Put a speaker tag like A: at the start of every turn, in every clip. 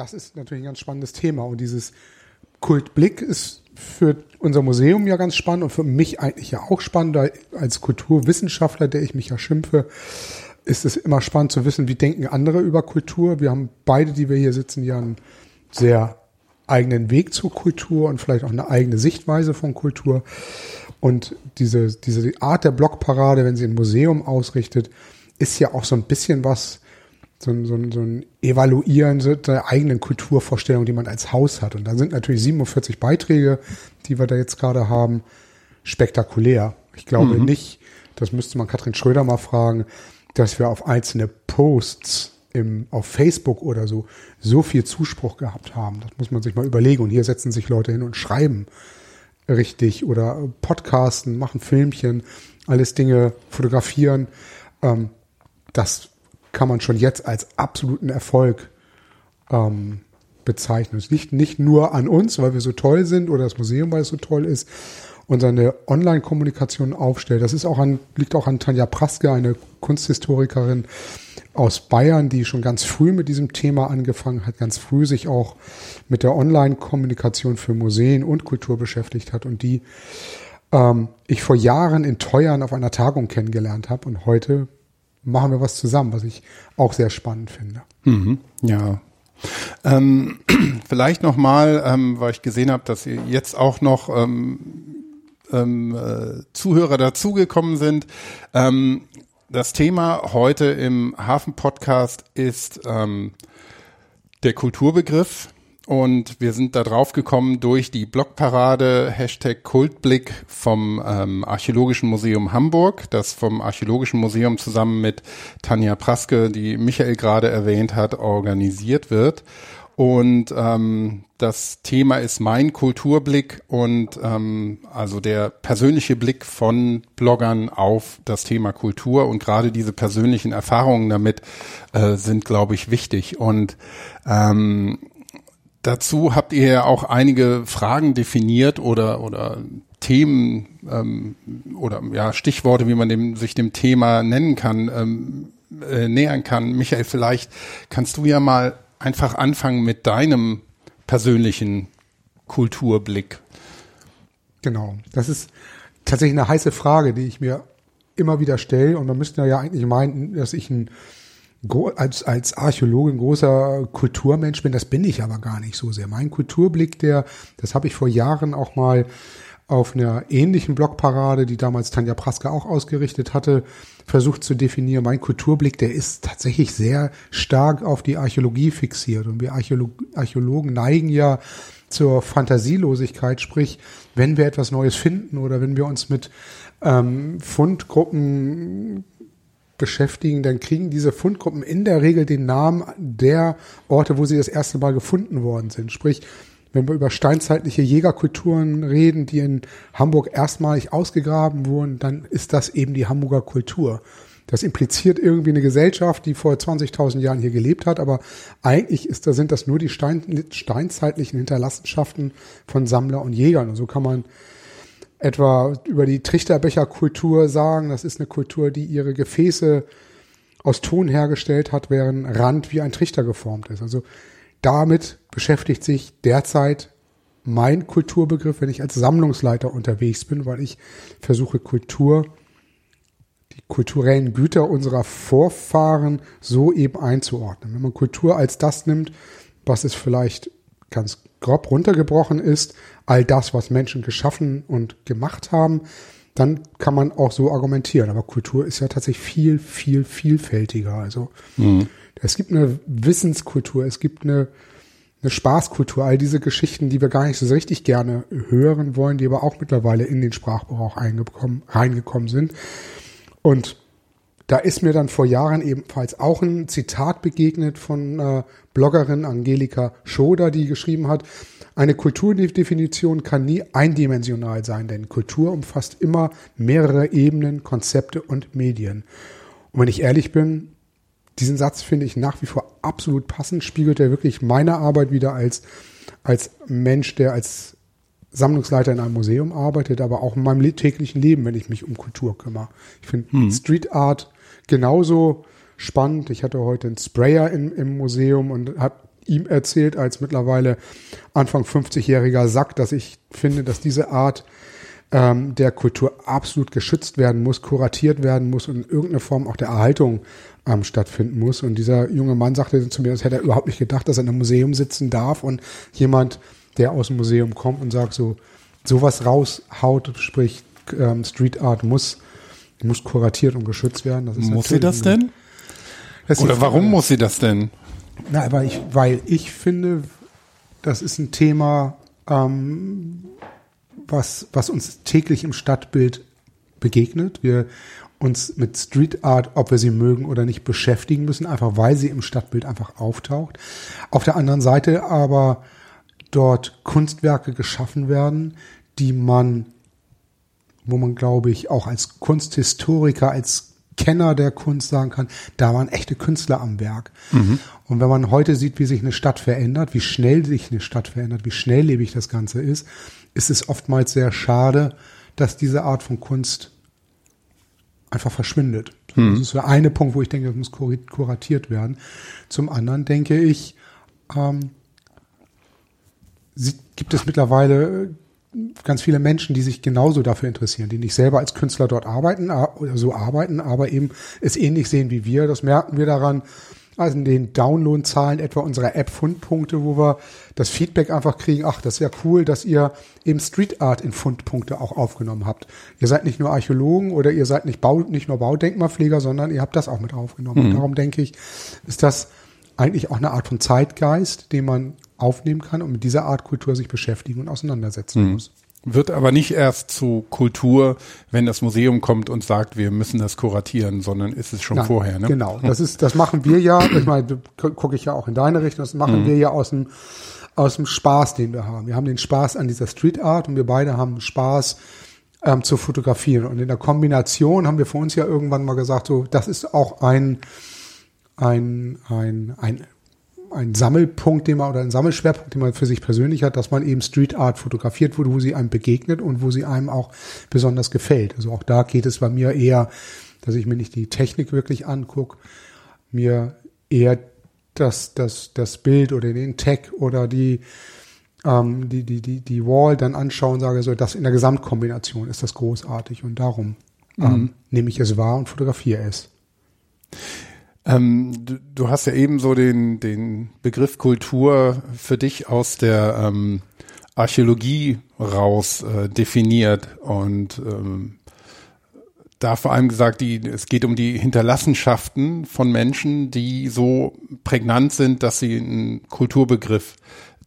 A: das ist natürlich ein ganz spannendes Thema. Und dieses Kultblick ist für unser Museum ja ganz spannend und für mich eigentlich ja auch spannend. Als Kulturwissenschaftler, der ich mich ja schimpfe, ist es immer spannend zu wissen, wie denken andere über Kultur. Wir haben beide, die wir hier sitzen, ja einen sehr eigenen Weg zur Kultur und vielleicht auch eine eigene Sichtweise von Kultur. Und diese, diese Art der Blockparade, wenn sie ein Museum ausrichtet, ist ja auch so ein bisschen was, so ein, so ein, so ein Evaluieren der eigenen Kulturvorstellung, die man als Haus hat. Und da sind natürlich 47 Beiträge, die wir da jetzt gerade haben, spektakulär. Ich glaube mhm. nicht, das müsste man Katrin Schröder mal fragen, dass wir auf einzelne Posts im, auf Facebook oder so so viel Zuspruch gehabt haben. Das muss man sich mal überlegen. Und hier setzen sich Leute hin und schreiben richtig oder podcasten, machen Filmchen, alles Dinge fotografieren. Ähm, das kann man schon jetzt als absoluten Erfolg ähm, bezeichnen. Es liegt nicht nur an uns, weil wir so toll sind oder das Museum, weil es so toll ist und seine Online-Kommunikation aufstellt. Das ist auch an, liegt auch an Tanja Praske, eine Kunsthistorikerin aus Bayern, die schon ganz früh mit diesem Thema angefangen hat, ganz früh sich auch mit der Online-Kommunikation für Museen und Kultur beschäftigt hat und die ähm, ich vor Jahren in Teuern auf einer Tagung kennengelernt habe und heute machen wir was zusammen, was ich auch sehr spannend finde.
B: Mhm, ja. Ähm, vielleicht nochmal, ähm, weil ich gesehen habe, dass ihr jetzt auch noch ähm, ähm, äh, Zuhörer dazugekommen sind. Ähm, das Thema heute im Hafen-Podcast ist ähm, der Kulturbegriff. Und wir sind da drauf gekommen durch die Blogparade Hashtag Kultblick vom ähm, Archäologischen Museum Hamburg, das vom Archäologischen Museum zusammen mit Tanja Praske, die Michael gerade erwähnt hat, organisiert wird. Und ähm, das Thema ist mein Kulturblick und ähm, also der persönliche Blick von Bloggern auf das Thema Kultur und gerade diese persönlichen Erfahrungen damit äh, sind, glaube ich, wichtig. Und ähm, Dazu habt ihr ja auch einige Fragen definiert oder, oder Themen ähm, oder ja, Stichworte, wie man dem, sich dem Thema nennen kann, ähm, äh, nähern kann. Michael, vielleicht kannst du ja mal einfach anfangen mit deinem persönlichen Kulturblick.
A: Genau, das ist tatsächlich eine heiße Frage, die ich mir immer wieder stelle. Und man müsste ja eigentlich meinen, dass ich ein als, als Archäologe ein großer Kulturmensch bin, das bin ich aber gar nicht so sehr. Mein Kulturblick, der, das habe ich vor Jahren auch mal auf einer ähnlichen Blogparade, die damals Tanja Praske auch ausgerichtet hatte, versucht zu definieren. Mein Kulturblick, der ist tatsächlich sehr stark auf die Archäologie fixiert. Und wir Archäolog Archäologen neigen ja zur Fantasielosigkeit, sprich, wenn wir etwas Neues finden oder wenn wir uns mit ähm, Fundgruppen beschäftigen, dann kriegen diese Fundgruppen in der Regel den Namen der Orte, wo sie das erste Mal gefunden worden sind. Sprich, wenn wir über steinzeitliche Jägerkulturen reden, die in Hamburg erstmalig ausgegraben wurden, dann ist das eben die Hamburger Kultur. Das impliziert irgendwie eine Gesellschaft, die vor 20.000 Jahren hier gelebt hat, aber eigentlich ist, da sind das nur die Stein, steinzeitlichen Hinterlassenschaften von Sammler und Jägern. Und so kann man etwa über die Trichterbecherkultur sagen. Das ist eine Kultur, die ihre Gefäße aus Ton hergestellt hat, während Rand wie ein Trichter geformt ist. Also damit beschäftigt sich derzeit mein Kulturbegriff, wenn ich als Sammlungsleiter unterwegs bin, weil ich versuche Kultur, die kulturellen Güter unserer Vorfahren so eben einzuordnen. Wenn man Kultur als das nimmt, was es vielleicht ganz grob runtergebrochen ist, all das, was Menschen geschaffen und gemacht haben, dann kann man auch so argumentieren. Aber Kultur ist ja tatsächlich viel, viel, vielfältiger. Also mhm. es gibt eine Wissenskultur, es gibt eine, eine Spaßkultur, all diese Geschichten, die wir gar nicht so richtig gerne hören wollen, die aber auch mittlerweile in den Sprachgebrauch reingekommen sind. Und da ist mir dann vor Jahren ebenfalls auch ein Zitat begegnet von äh, Bloggerin Angelika Schoder, die geschrieben hat, eine Kulturdefinition kann nie eindimensional sein, denn Kultur umfasst immer mehrere Ebenen, Konzepte und Medien. Und wenn ich ehrlich bin, diesen Satz finde ich nach wie vor absolut passend, spiegelt er wirklich meine Arbeit wieder als, als Mensch, der als Sammlungsleiter in einem Museum arbeitet, aber auch in meinem täglichen Leben, wenn ich mich um Kultur kümmere. Ich finde hm. Street Art genauso spannend. Ich hatte heute einen Sprayer in, im Museum und habe ihm erzählt als mittlerweile Anfang 50-jähriger Sack, dass ich finde, dass diese Art ähm, der Kultur absolut geschützt werden muss, kuratiert werden muss und in irgendeiner Form auch der Erhaltung ähm, stattfinden muss. Und dieser junge Mann sagte zu mir, das hätte er überhaupt nicht gedacht, dass er in einem Museum sitzen darf und jemand, der aus dem Museum kommt und sagt so, sowas raushaut, sprich ähm, Street Art muss, muss kuratiert und geschützt werden.
B: Muss sie das denn? Das Oder warum muss sie das denn?
A: Na, aber ich, weil ich finde, das ist ein Thema, ähm, was, was uns täglich im Stadtbild begegnet. Wir uns mit Street Art, ob wir sie mögen oder nicht, beschäftigen müssen, einfach weil sie im Stadtbild einfach auftaucht. Auf der anderen Seite aber dort Kunstwerke geschaffen werden, die man, wo man glaube ich auch als Kunsthistoriker, als Kenner der Kunst sagen kann, da waren echte Künstler am Werk. Mhm. Und wenn man heute sieht, wie sich eine Stadt verändert, wie schnell sich eine Stadt verändert, wie schnelllebig das Ganze ist, ist es oftmals sehr schade, dass diese Art von Kunst einfach verschwindet. Mhm. Das ist der eine Punkt, wo ich denke, das muss kuratiert werden. Zum anderen denke ich, ähm, gibt es mittlerweile ganz viele Menschen, die sich genauso dafür interessieren, die nicht selber als Künstler dort arbeiten oder so arbeiten, aber eben es ähnlich sehen wie wir. Das merken wir daran, also in den Downloadzahlen etwa unserer App Fundpunkte, wo wir das Feedback einfach kriegen, ach, das ist ja cool, dass ihr eben Street Art in Fundpunkte auch aufgenommen habt. Ihr seid nicht nur Archäologen oder ihr seid nicht, Bau, nicht nur Baudenkmalpfleger, sondern ihr habt das auch mit aufgenommen. Mhm. Und darum denke ich, ist das eigentlich auch eine Art von Zeitgeist, den man aufnehmen kann und mit dieser Art Kultur sich beschäftigen und auseinandersetzen mhm. muss.
B: Wird aber nicht erst zu Kultur, wenn das Museum kommt und sagt, wir müssen das kuratieren, sondern ist es schon Nein, vorher. Ne?
A: Genau, das ist, das machen wir ja. Ich meine, gucke ich ja auch in deine Richtung. Das machen mhm. wir ja aus dem aus dem Spaß, den wir haben. Wir haben den Spaß an dieser Street Art und wir beide haben Spaß ähm, zu fotografieren. Und in der Kombination haben wir für uns ja irgendwann mal gesagt, so das ist auch ein ein ein ein ein Sammelpunkt, den man oder ein Sammelschwerpunkt, den man für sich persönlich hat, dass man eben Street Art fotografiert wurde, wo sie einem begegnet und wo sie einem auch besonders gefällt. Also auch da geht es bei mir eher, dass ich mir nicht die Technik wirklich angucke, mir eher das, das, das Bild oder den Tag oder die, ähm, die, die, die, die Wall dann anschauen und sage so, das in der Gesamtkombination ist das großartig und darum ähm, mhm. nehme ich es wahr und fotografiere es.
B: Ähm, du, du, hast ja eben so den, den Begriff Kultur für dich aus der ähm, Archäologie raus äh, definiert und ähm, da vor allem gesagt, die, es geht um die Hinterlassenschaften von Menschen, die so prägnant sind, dass sie einen Kulturbegriff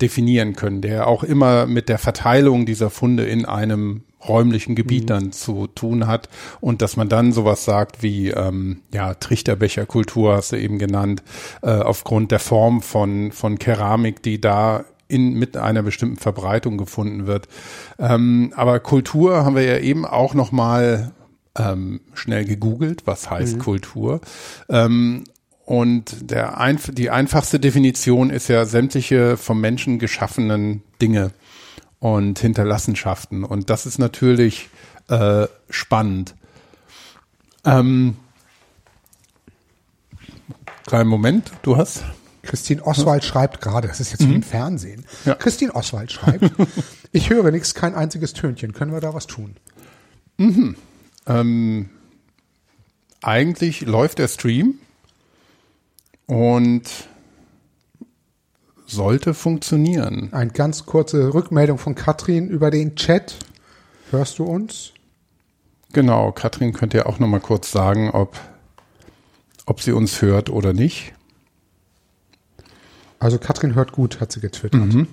B: definieren können, der auch immer mit der Verteilung dieser Funde in einem räumlichen Gebiet mhm. dann zu tun hat und dass man dann sowas sagt wie ähm, ja Trichterbecherkultur hast du eben genannt äh, aufgrund der Form von von Keramik, die da in, mit einer bestimmten Verbreitung gefunden wird. Ähm, aber Kultur haben wir ja eben auch noch mal ähm, schnell gegoogelt, was heißt mhm. Kultur. Ähm, und der einf die einfachste Definition ist ja sämtliche vom Menschen geschaffenen Dinge und Hinterlassenschaften. Und das ist natürlich äh, spannend. Ähm, kleinen Moment, du hast.
A: Christine Oswald ja. schreibt gerade, das ist jetzt mhm. wie im Fernsehen. Ja. Christine Oswald schreibt, ich höre nichts, kein einziges Tönchen. Können wir da was tun?
B: Mhm. Ähm, eigentlich läuft der Stream und sollte funktionieren.
A: Eine ganz kurze Rückmeldung von Katrin über den Chat. Hörst du uns?
B: Genau, Katrin könnt ihr auch noch mal kurz sagen, ob, ob sie uns hört oder nicht.
A: Also Katrin hört gut, hat sie getwittert. Mhm.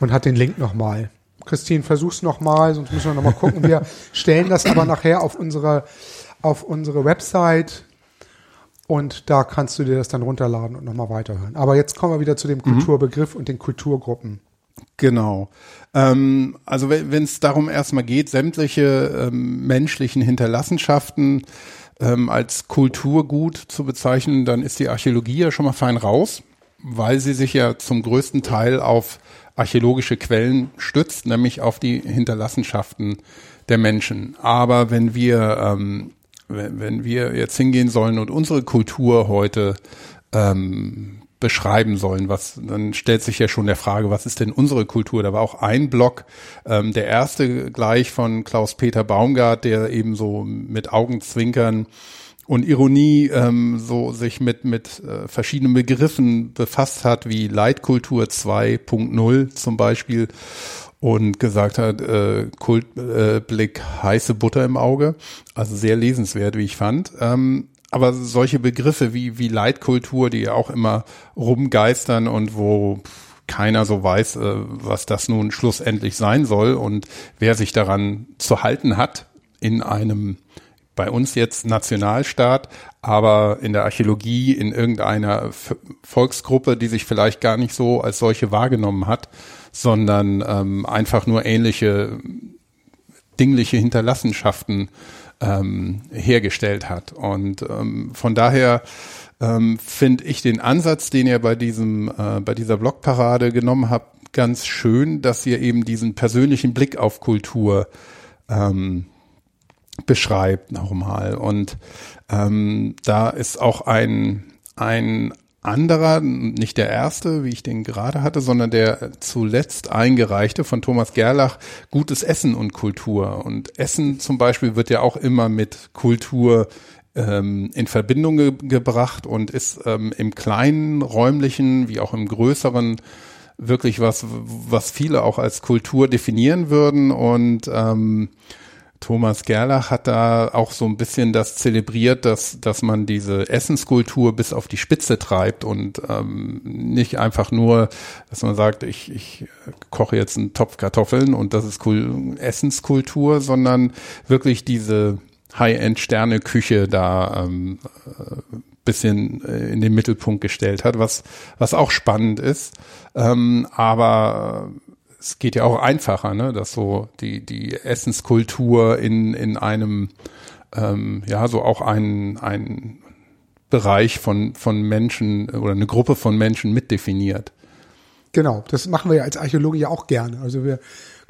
A: Und hat den Link nochmal. Christine, versuch's nochmal, sonst müssen wir nochmal gucken. Wir stellen das aber nachher auf unsere, auf unsere Website und da kannst du dir das dann runterladen und nochmal weiterhören. Aber jetzt kommen wir wieder zu dem mhm. Kulturbegriff und den Kulturgruppen.
B: Genau. Ähm, also wenn es darum erstmal geht, sämtliche ähm, menschlichen Hinterlassenschaften ähm, als Kulturgut zu bezeichnen, dann ist die Archäologie ja schon mal fein raus, weil sie sich ja zum größten Teil auf archäologische Quellen stützt, nämlich auf die Hinterlassenschaften der Menschen. Aber wenn wir ähm, wenn, wenn wir jetzt hingehen sollen und unsere Kultur heute ähm, beschreiben sollen. Was dann stellt sich ja schon der Frage, was ist denn unsere Kultur? Da war auch ein Blog, ähm, der erste gleich von Klaus-Peter Baumgart, der eben so mit Augenzwinkern und Ironie ähm, so sich mit mit äh, verschiedenen Begriffen befasst hat, wie Leitkultur 2.0 zum Beispiel und gesagt hat, äh, Kultblick äh, heiße Butter im Auge, also sehr lesenswert, wie ich fand. Ähm, aber solche Begriffe wie, wie Leitkultur, die ja auch immer rumgeistern und wo keiner so weiß, äh, was das nun schlussendlich sein soll und wer sich daran zu halten hat in einem bei uns jetzt Nationalstaat, aber in der Archäologie in irgendeiner Volksgruppe, die sich vielleicht gar nicht so als solche wahrgenommen hat, sondern ähm, einfach nur ähnliche dingliche Hinterlassenschaften ähm, hergestellt hat. Und ähm, von daher ähm, finde ich den Ansatz, den ihr bei diesem, äh, bei dieser Blogparade genommen habt, ganz schön, dass ihr eben diesen persönlichen Blick auf Kultur ähm, beschreibt nochmal. Und ähm, da ist auch ein, ein anderer, nicht der erste, wie ich den gerade hatte, sondern der zuletzt eingereichte von Thomas Gerlach, Gutes Essen und Kultur. Und Essen zum Beispiel wird ja auch immer mit Kultur ähm, in Verbindung ge gebracht und ist ähm, im kleinen räumlichen wie auch im größeren wirklich was, was viele auch als Kultur definieren würden und ähm, Thomas Gerlach hat da auch so ein bisschen das zelebriert, dass, dass man diese Essenskultur bis auf die Spitze treibt und ähm, nicht einfach nur, dass man sagt, ich, ich koche jetzt einen Topf Kartoffeln und das ist cool, Essenskultur, sondern wirklich diese High-End-Sterne-Küche da ähm, äh, bisschen in den Mittelpunkt gestellt hat, was, was auch spannend ist. Ähm, aber es geht ja auch einfacher, ne, dass so die, die Essenskultur in, in einem, ähm, ja, so auch ein, ein Bereich von, von Menschen oder eine Gruppe von Menschen mitdefiniert.
A: Genau, das machen wir ja als Archäologe ja auch gerne. Also wir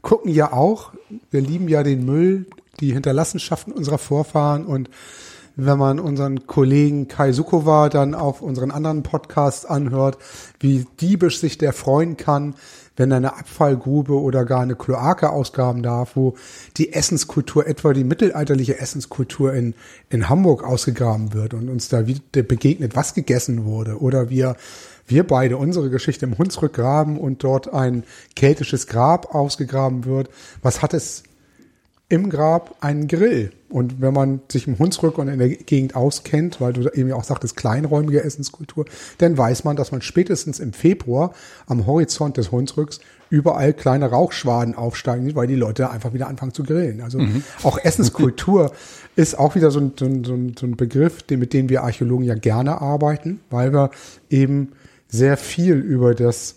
A: gucken ja auch, wir lieben ja den Müll, die Hinterlassenschaften unserer Vorfahren und wenn man unseren Kollegen Kai Sukova dann auf unseren anderen Podcast anhört, wie diebisch sich der freuen kann, wenn eine Abfallgrube oder gar eine Kloake ausgraben darf, wo die Essenskultur, etwa die mittelalterliche Essenskultur in, in Hamburg ausgegraben wird und uns da wieder begegnet, was gegessen wurde. Oder wir, wir beide unsere Geschichte im Hunsrück graben und dort ein keltisches Grab ausgegraben wird. Was hat es im Grab einen Grill. Und wenn man sich im Hunsrück und in der Gegend auskennt, weil du eben auch sagtest, kleinräumige Essenskultur, dann weiß man, dass man spätestens im Februar am Horizont des Hunsrücks überall kleine Rauchschwaden aufsteigen, weil die Leute einfach wieder anfangen zu grillen. Also mhm. auch Essenskultur ist auch wieder so ein, so, ein, so ein Begriff, mit dem wir Archäologen ja gerne arbeiten, weil wir eben sehr viel über das,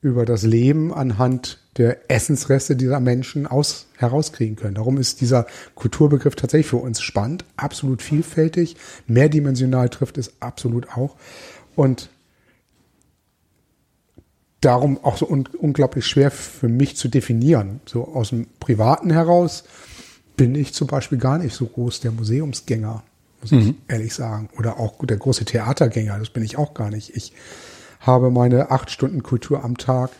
A: über das Leben anhand der Essensreste dieser Menschen aus, herauskriegen können. Darum ist dieser Kulturbegriff tatsächlich für uns spannend, absolut vielfältig, mehrdimensional trifft es absolut auch und darum auch so un unglaublich schwer für mich zu definieren. So aus dem Privaten heraus bin ich zum Beispiel gar nicht so groß der Museumsgänger, muss mhm. ich ehrlich sagen. Oder auch der große Theatergänger, das bin ich auch gar nicht. Ich habe meine acht Stunden Kultur am Tag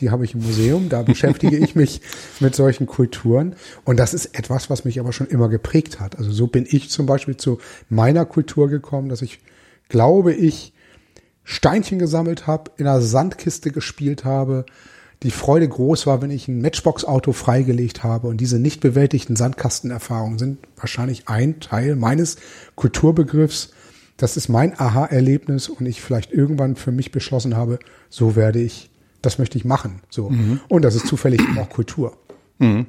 A: die habe ich im Museum, da beschäftige ich mich mit solchen Kulturen. Und das ist etwas, was mich aber schon immer geprägt hat. Also so bin ich zum Beispiel zu meiner Kultur gekommen, dass ich, glaube ich, Steinchen gesammelt habe, in einer Sandkiste gespielt habe, die Freude groß war, wenn ich ein Matchbox-Auto freigelegt habe. Und diese nicht bewältigten Sandkastenerfahrungen sind wahrscheinlich ein Teil meines Kulturbegriffs. Das ist mein Aha-Erlebnis und ich vielleicht irgendwann für mich beschlossen habe, so werde ich das möchte ich machen. So. Mhm. Und das ist zufällig auch Kultur.
B: Mhm.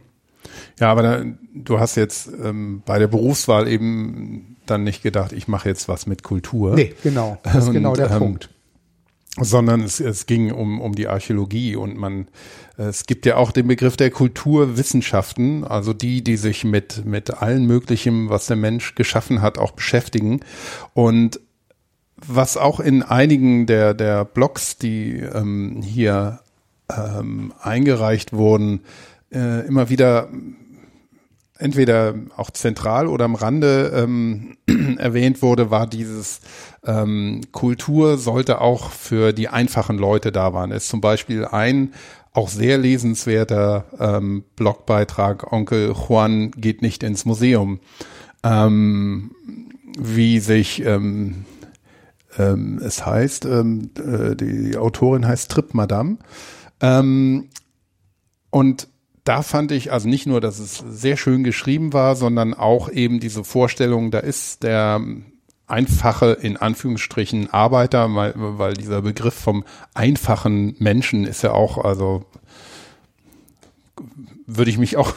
B: Ja, aber da, du hast jetzt ähm, bei der Berufswahl eben dann nicht gedacht, ich mache jetzt was mit Kultur.
A: Nee, genau. Das ist genau der ähm, Punkt.
B: Sondern es, es ging um, um die Archäologie und man, es gibt ja auch den Begriff der Kulturwissenschaften, also die, die sich mit, mit allen möglichen, was der Mensch geschaffen hat, auch beschäftigen. Und was auch in einigen der, der Blogs, die ähm, hier ähm, eingereicht wurden, äh, immer wieder entweder auch zentral oder am Rande ähm, erwähnt wurde, war dieses ähm, Kultur sollte auch für die einfachen Leute da waren. Es ist zum Beispiel ein auch sehr lesenswerter ähm, Blogbeitrag, Onkel Juan geht nicht ins Museum, ähm, wie sich ähm, ähm, es heißt, ähm, äh, die Autorin heißt Trip Madame. Ähm, und da fand ich also nicht nur, dass es sehr schön geschrieben war, sondern auch eben diese Vorstellung, da ist der einfache, in Anführungsstrichen, Arbeiter, weil, weil dieser Begriff vom einfachen Menschen ist ja auch, also würde ich mich auch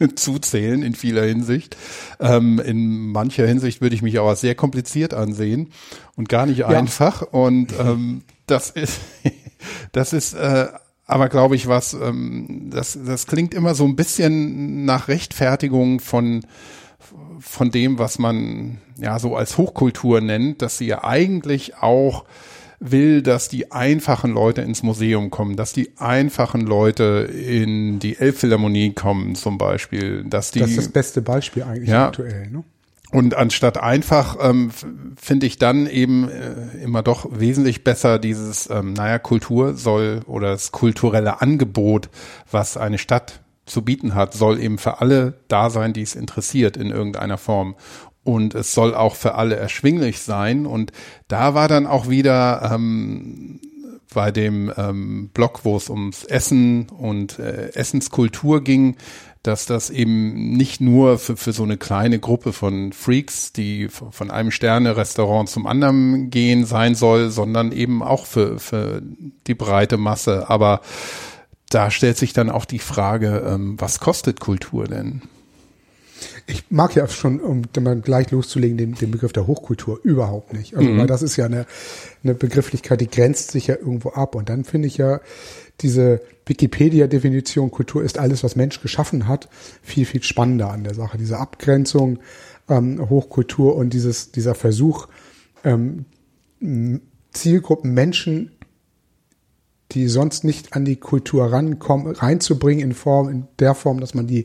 B: zuzählen in vieler Hinsicht. Ähm, in mancher Hinsicht würde ich mich aber sehr kompliziert ansehen und gar nicht ja. einfach. Und ähm, das ist, das ist äh, aber glaube ich was, ähm, das, das klingt immer so ein bisschen nach Rechtfertigung von von dem, was man ja so als Hochkultur nennt, dass sie ja eigentlich auch will, dass die einfachen Leute ins Museum kommen, dass die einfachen Leute in die Elbphilharmonie kommen zum Beispiel, dass die.
A: Das ist das beste Beispiel eigentlich ja, aktuell, ne?
B: Und anstatt einfach ähm, finde ich dann eben äh, immer doch wesentlich besser dieses, ähm, naja, Kultur soll oder das kulturelle Angebot, was eine Stadt zu bieten hat, soll eben für alle da sein, die es interessiert in irgendeiner Form. Und es soll auch für alle erschwinglich sein. Und da war dann auch wieder ähm, bei dem ähm, Blog, wo es ums Essen und äh, Essenskultur ging, dass das eben nicht nur für, für so eine kleine Gruppe von Freaks, die von einem Sterne-Restaurant zum anderen gehen sein soll, sondern eben auch für, für die breite Masse. Aber da stellt sich dann auch die Frage, ähm, was kostet Kultur denn?
A: Ich mag ja schon, um dann gleich loszulegen, den, den Begriff der Hochkultur überhaupt nicht. Also, mhm. weil das ist ja eine, eine Begrifflichkeit, die grenzt sich ja irgendwo ab. Und dann finde ich ja diese Wikipedia-Definition Kultur ist alles, was Mensch geschaffen hat, viel, viel spannender an der Sache. Diese Abgrenzung ähm, Hochkultur und dieses, dieser Versuch, ähm, Zielgruppen Menschen, die sonst nicht an die Kultur rankommen, reinzubringen in Form, in der Form, dass man die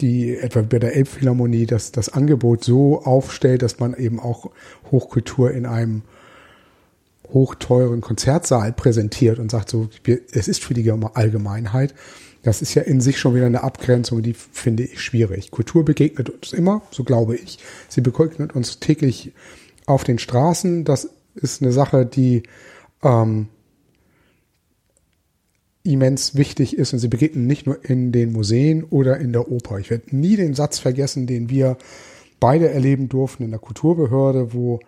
A: die etwa bei der Elbphilharmonie das, das Angebot so aufstellt, dass man eben auch Hochkultur in einem hochteuren Konzertsaal präsentiert und sagt so, es ist für die Allgemeinheit. Das ist ja in sich schon wieder eine Abgrenzung, die finde ich schwierig. Kultur begegnet uns immer, so glaube ich. Sie begegnet uns täglich auf den Straßen. Das ist eine Sache, die ähm, immens wichtig ist und sie begegnen nicht nur in den Museen oder in der Oper. Ich werde nie den Satz vergessen, den wir beide erleben durften in der Kulturbehörde, wo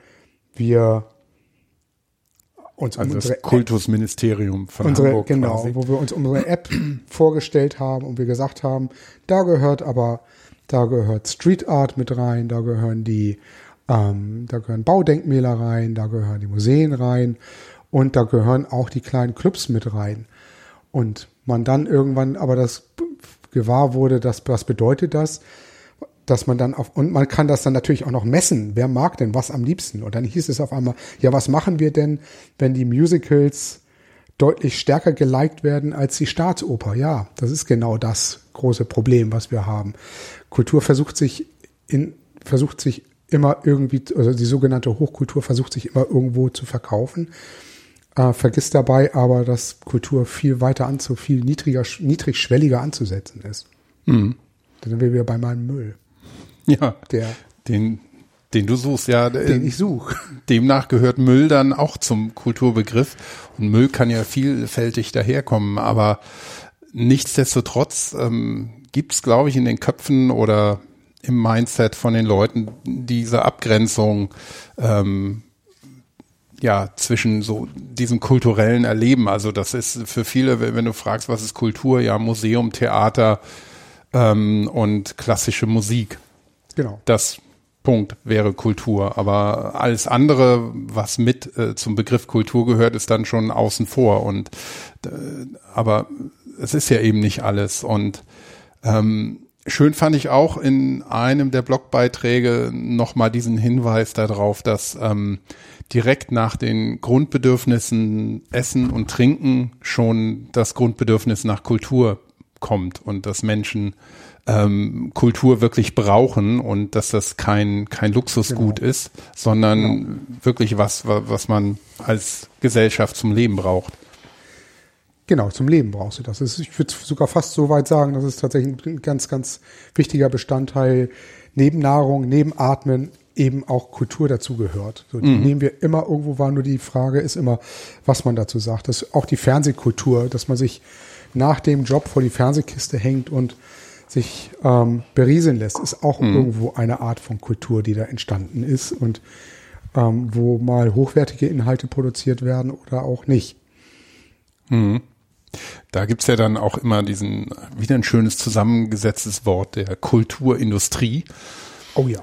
A: wir uns
B: also um unsere das Kultusministerium von
A: unsere,
B: Hamburg
A: genau, quasi. wo wir uns unsere App vorgestellt haben und wir gesagt haben, da gehört aber, da gehört Street Art mit rein, da gehören die, ähm, da gehören Baudenkmäler rein, da gehören die Museen rein und da gehören auch die kleinen Clubs mit rein. Und man dann irgendwann aber das gewahr wurde, dass, was bedeutet das? Dass man dann auf, und man kann das dann natürlich auch noch messen. Wer mag denn was am liebsten? Und dann hieß es auf einmal, ja, was machen wir denn, wenn die Musicals deutlich stärker geliked werden als die Staatsoper? Ja, das ist genau das große Problem, was wir haben. Kultur versucht sich in, versucht sich immer irgendwie, also die sogenannte Hochkultur versucht sich immer irgendwo zu verkaufen äh, vergisst dabei aber, dass Kultur viel weiter anzu, viel niedriger, niedrigschwelliger anzusetzen ist. Mhm. Dann sind wir wieder bei meinem Müll.
B: Ja. Der. Den, den du suchst, ja.
A: Den ich suche.
B: Demnach gehört Müll dann auch zum Kulturbegriff. Und Müll kann ja vielfältig daherkommen, aber nichtsdestotrotz ähm, gibt es, glaube ich, in den Köpfen oder im Mindset von den Leuten diese Abgrenzung ähm, ja, zwischen so diesem kulturellen Erleben. Also das ist für viele, wenn du fragst, was ist Kultur, ja, Museum, Theater ähm, und klassische Musik.
A: Genau.
B: Das Punkt wäre Kultur. Aber alles andere, was mit äh, zum Begriff Kultur gehört, ist dann schon außen vor. Und äh, aber es ist ja eben nicht alles. Und ähm, schön fand ich auch in einem der Blogbeiträge nochmal diesen Hinweis darauf, dass ähm, direkt nach den Grundbedürfnissen Essen und Trinken schon das Grundbedürfnis nach Kultur kommt und dass Menschen ähm, Kultur wirklich brauchen und dass das kein, kein Luxusgut genau. ist, sondern genau. wirklich was, was man als Gesellschaft zum Leben braucht.
A: Genau, zum Leben brauchst du das. Ist, ich würde sogar fast so weit sagen, das ist tatsächlich ein ganz, ganz wichtiger Bestandteil neben Nahrung, neben Atmen eben auch Kultur dazu gehört. So, die mhm. nehmen wir immer irgendwo wahr, nur die Frage ist immer, was man dazu sagt. Das ist auch die Fernsehkultur, dass man sich nach dem Job vor die Fernsehkiste hängt und sich ähm, berieseln lässt, ist auch mhm. irgendwo eine Art von Kultur, die da entstanden ist und ähm, wo mal hochwertige Inhalte produziert werden oder auch nicht.
B: Mhm. Da gibt's ja dann auch immer diesen, wieder ein schönes zusammengesetztes Wort der Kulturindustrie.
A: Oh ja.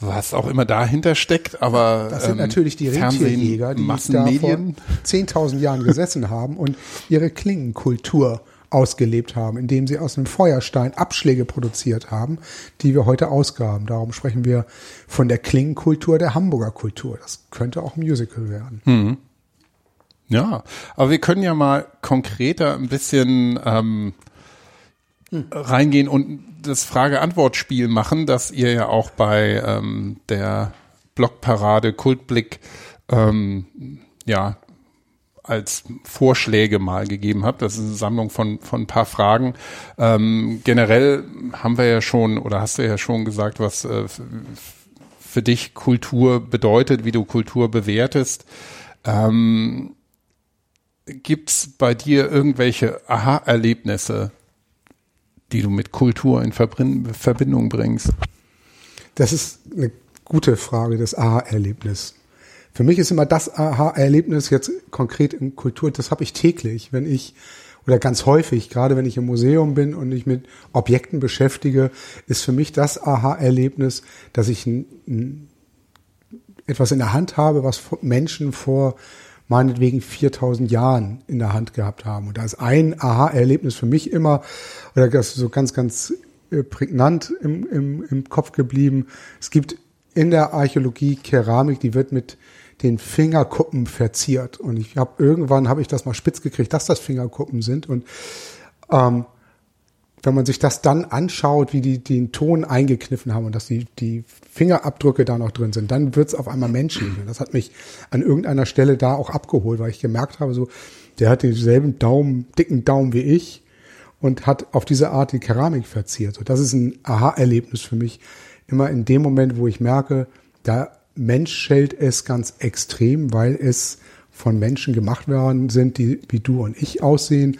B: Was auch immer dahinter steckt, aber.
A: Das sind ähm, natürlich die Rentierjäger, die da vor 10.000 Jahren gesessen haben und ihre Klingenkultur ausgelebt haben, indem sie aus einem Feuerstein Abschläge produziert haben, die wir heute ausgaben. Darum sprechen wir von der Klingenkultur der Hamburger Kultur. Das könnte auch ein Musical werden.
B: Mhm. Ja, aber wir können ja mal konkreter ein bisschen ähm, hm. reingehen und das Frage-Antwort-Spiel machen, das ihr ja auch bei ähm, der Blogparade Kultblick ähm, ja als Vorschläge mal gegeben habt. Das ist eine Sammlung von, von ein paar Fragen. Ähm, generell haben wir ja schon, oder hast du ja schon gesagt, was äh, für dich Kultur bedeutet, wie du Kultur bewertest. Ähm, gibt's bei dir irgendwelche Aha-Erlebnisse, die du mit Kultur in Verbindung bringst?
A: Das ist eine gute Frage, das Aha-Erlebnis. Für mich ist immer das Aha-Erlebnis jetzt konkret in Kultur, das habe ich täglich, wenn ich oder ganz häufig, gerade wenn ich im Museum bin und mich mit Objekten beschäftige, ist für mich das Aha-Erlebnis, dass ich ein, ein, etwas in der Hand habe, was Menschen vor meinetwegen 4000 Jahren in der Hand gehabt haben. Und da ist ein Aha-Erlebnis für mich immer, oder das ist so ganz, ganz äh, prägnant im, im, im Kopf geblieben. Es gibt in der Archäologie Keramik, die wird mit den Fingerkuppen verziert. Und ich habe irgendwann habe ich das mal spitz gekriegt, dass das Fingerkuppen sind. Und ähm, wenn man sich das dann anschaut, wie die den Ton eingekniffen haben und dass die, die Fingerabdrücke da noch drin sind, dann wird's auf einmal menschlich. Und das hat mich an irgendeiner Stelle da auch abgeholt, weil ich gemerkt habe, so, der hat denselben Daumen, dicken Daumen wie ich und hat auf diese Art die Keramik verziert. So, das ist ein Aha-Erlebnis für mich. Immer in dem Moment, wo ich merke, da menschelt es ganz extrem, weil es von Menschen gemacht worden sind, die wie du und ich aussehen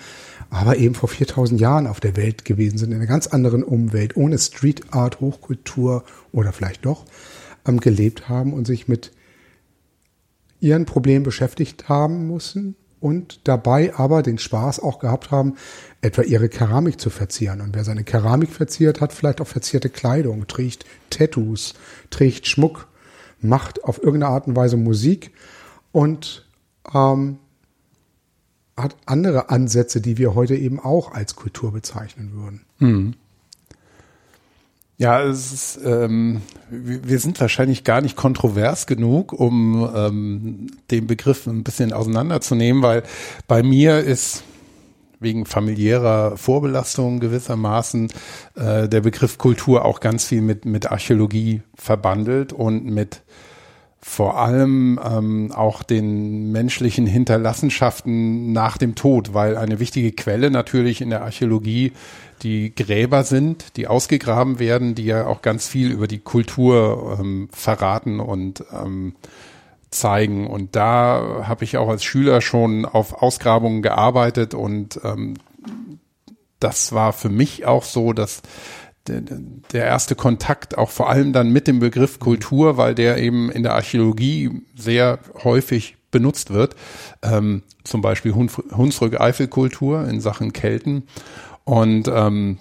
A: aber eben vor 4000 Jahren auf der Welt gewesen sind, in einer ganz anderen Umwelt, ohne Street Art, Hochkultur oder vielleicht doch, ähm, gelebt haben und sich mit ihren Problemen beschäftigt haben müssen und dabei aber den Spaß auch gehabt haben, etwa ihre Keramik zu verzieren. Und wer seine Keramik verziert, hat vielleicht auch verzierte Kleidung, trägt Tattoos, trägt Schmuck, macht auf irgendeine Art und Weise Musik und ähm, hat andere Ansätze, die wir heute eben auch als Kultur bezeichnen würden.
B: Hm. Ja, es ist, ähm, wir sind wahrscheinlich gar nicht kontrovers genug, um ähm, den Begriff ein bisschen auseinanderzunehmen, weil bei mir ist wegen familiärer Vorbelastung gewissermaßen äh, der Begriff Kultur auch ganz viel mit, mit Archäologie verbandelt und mit vor allem ähm, auch den menschlichen Hinterlassenschaften nach dem Tod, weil eine wichtige Quelle natürlich in der Archäologie die Gräber sind, die ausgegraben werden, die ja auch ganz viel über die Kultur ähm, verraten und ähm, zeigen. Und da habe ich auch als Schüler schon auf Ausgrabungen gearbeitet und ähm, das war für mich auch so, dass der, der erste Kontakt auch vor allem dann mit dem Begriff Kultur, weil der eben in der Archäologie sehr häufig benutzt wird. Ähm, zum Beispiel Hunsrück-Eifel-Kultur in Sachen Kelten. Und ähm,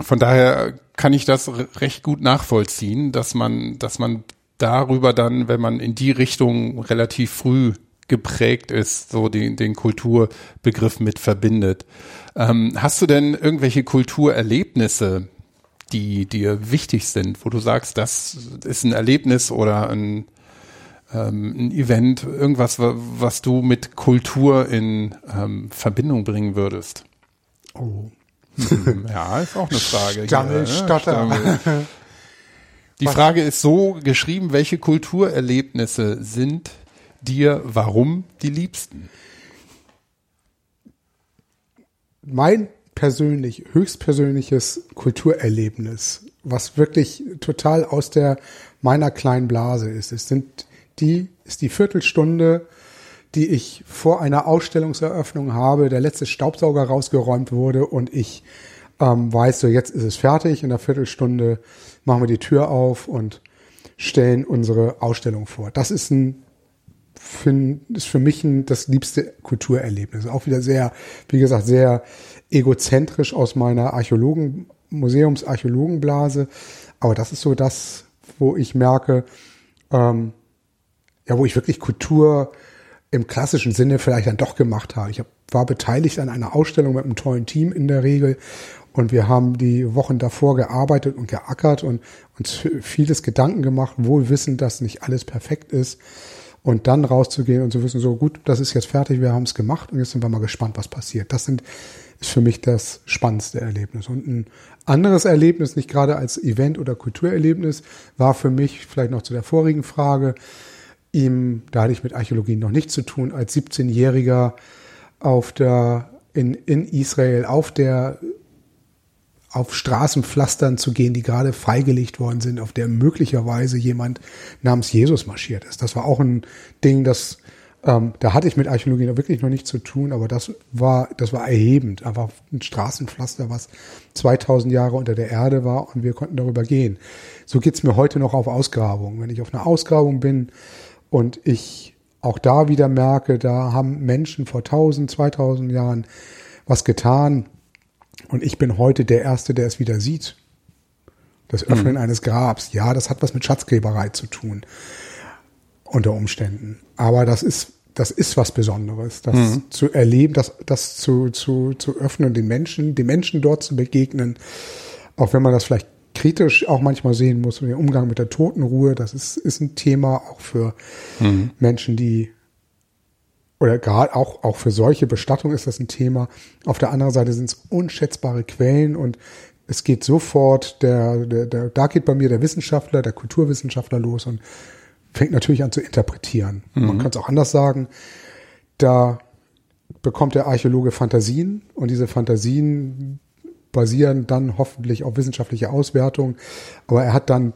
B: von daher kann ich das recht gut nachvollziehen, dass man, dass man darüber dann, wenn man in die Richtung relativ früh geprägt ist, so den, den Kulturbegriff mit verbindet. Ähm, hast du denn irgendwelche Kulturerlebnisse, die dir wichtig sind, wo du sagst, das ist ein Erlebnis oder ein, ähm, ein Event, irgendwas, was du mit Kultur in ähm, Verbindung bringen würdest?
A: Oh.
B: ja, ist auch eine Frage.
A: Stammel,
B: ne?
A: Stotter.
B: Stammel. Die
A: Was-
B: Frage ist so geschrieben, welche Kulturerlebnisse sind dir, warum die liebsten?
A: mein persönlich, höchstpersönliches Kulturerlebnis, was wirklich total aus der meiner kleinen Blase ist, es sind die, ist die Viertelstunde, die ich vor einer Ausstellungseröffnung habe, der letzte Staubsauger rausgeräumt wurde und ich ähm, weiß, so jetzt ist es fertig, in einer Viertelstunde machen wir die Tür auf und stellen unsere Ausstellung vor. Das ist ein für, ist für mich ein, das liebste Kulturerlebnis. Auch wieder sehr, wie gesagt, sehr egozentrisch aus meiner Archäologen, Museumsarchäologenblase. Aber das ist so das, wo ich merke, ähm, ja, wo ich wirklich Kultur im klassischen Sinne vielleicht dann doch gemacht habe. Ich hab, war beteiligt an einer Ausstellung mit einem tollen Team in der Regel und wir haben die Wochen davor gearbeitet und geackert und uns vieles Gedanken gemacht, wohl wissend, dass nicht alles perfekt ist und dann rauszugehen und zu wissen, so gut, das ist jetzt fertig, wir haben es gemacht und jetzt sind wir mal gespannt, was passiert. Das sind, ist für mich das spannendste Erlebnis. Und ein anderes Erlebnis, nicht gerade als Event- oder Kulturerlebnis, war für mich vielleicht noch zu der vorigen Frage, ihm, da hatte ich mit Archäologie noch nichts zu tun, als 17-Jähriger auf der, in, in Israel auf der auf Straßenpflastern zu gehen, die gerade freigelegt worden sind, auf der möglicherweise jemand namens Jesus marschiert ist. Das war auch ein Ding, das ähm, da hatte ich mit Archäologie noch wirklich noch nichts zu tun, aber das war das war erhebend, einfach ein Straßenpflaster, was 2000 Jahre unter der Erde war und wir konnten darüber gehen. So geht's mir heute noch auf Ausgrabungen. Wenn ich auf einer Ausgrabung bin und ich auch da wieder merke, da haben Menschen vor 1000, 2000 Jahren was getan, und ich bin heute der Erste, der es wieder sieht. Das Öffnen eines Grabs. Ja, das hat was mit Schatzgräberei zu tun. Unter Umständen. Aber das ist, das ist was Besonderes. Das zu erleben, das, das zu, zu, zu öffnen, den Menschen, den Menschen dort zu begegnen. Auch wenn man das vielleicht kritisch auch manchmal sehen muss, den Umgang mit der Totenruhe, das ist, ist ein Thema auch für Menschen, die oder gerade auch, auch für solche Bestattung ist das ein Thema. Auf der anderen Seite sind es unschätzbare Quellen und es geht sofort, der, der, der, da geht bei mir der Wissenschaftler, der Kulturwissenschaftler los und fängt natürlich an zu interpretieren. Man kann es auch anders sagen. Da bekommt der Archäologe Fantasien und diese Fantasien basieren dann hoffentlich auf wissenschaftlicher Auswertung, aber er hat dann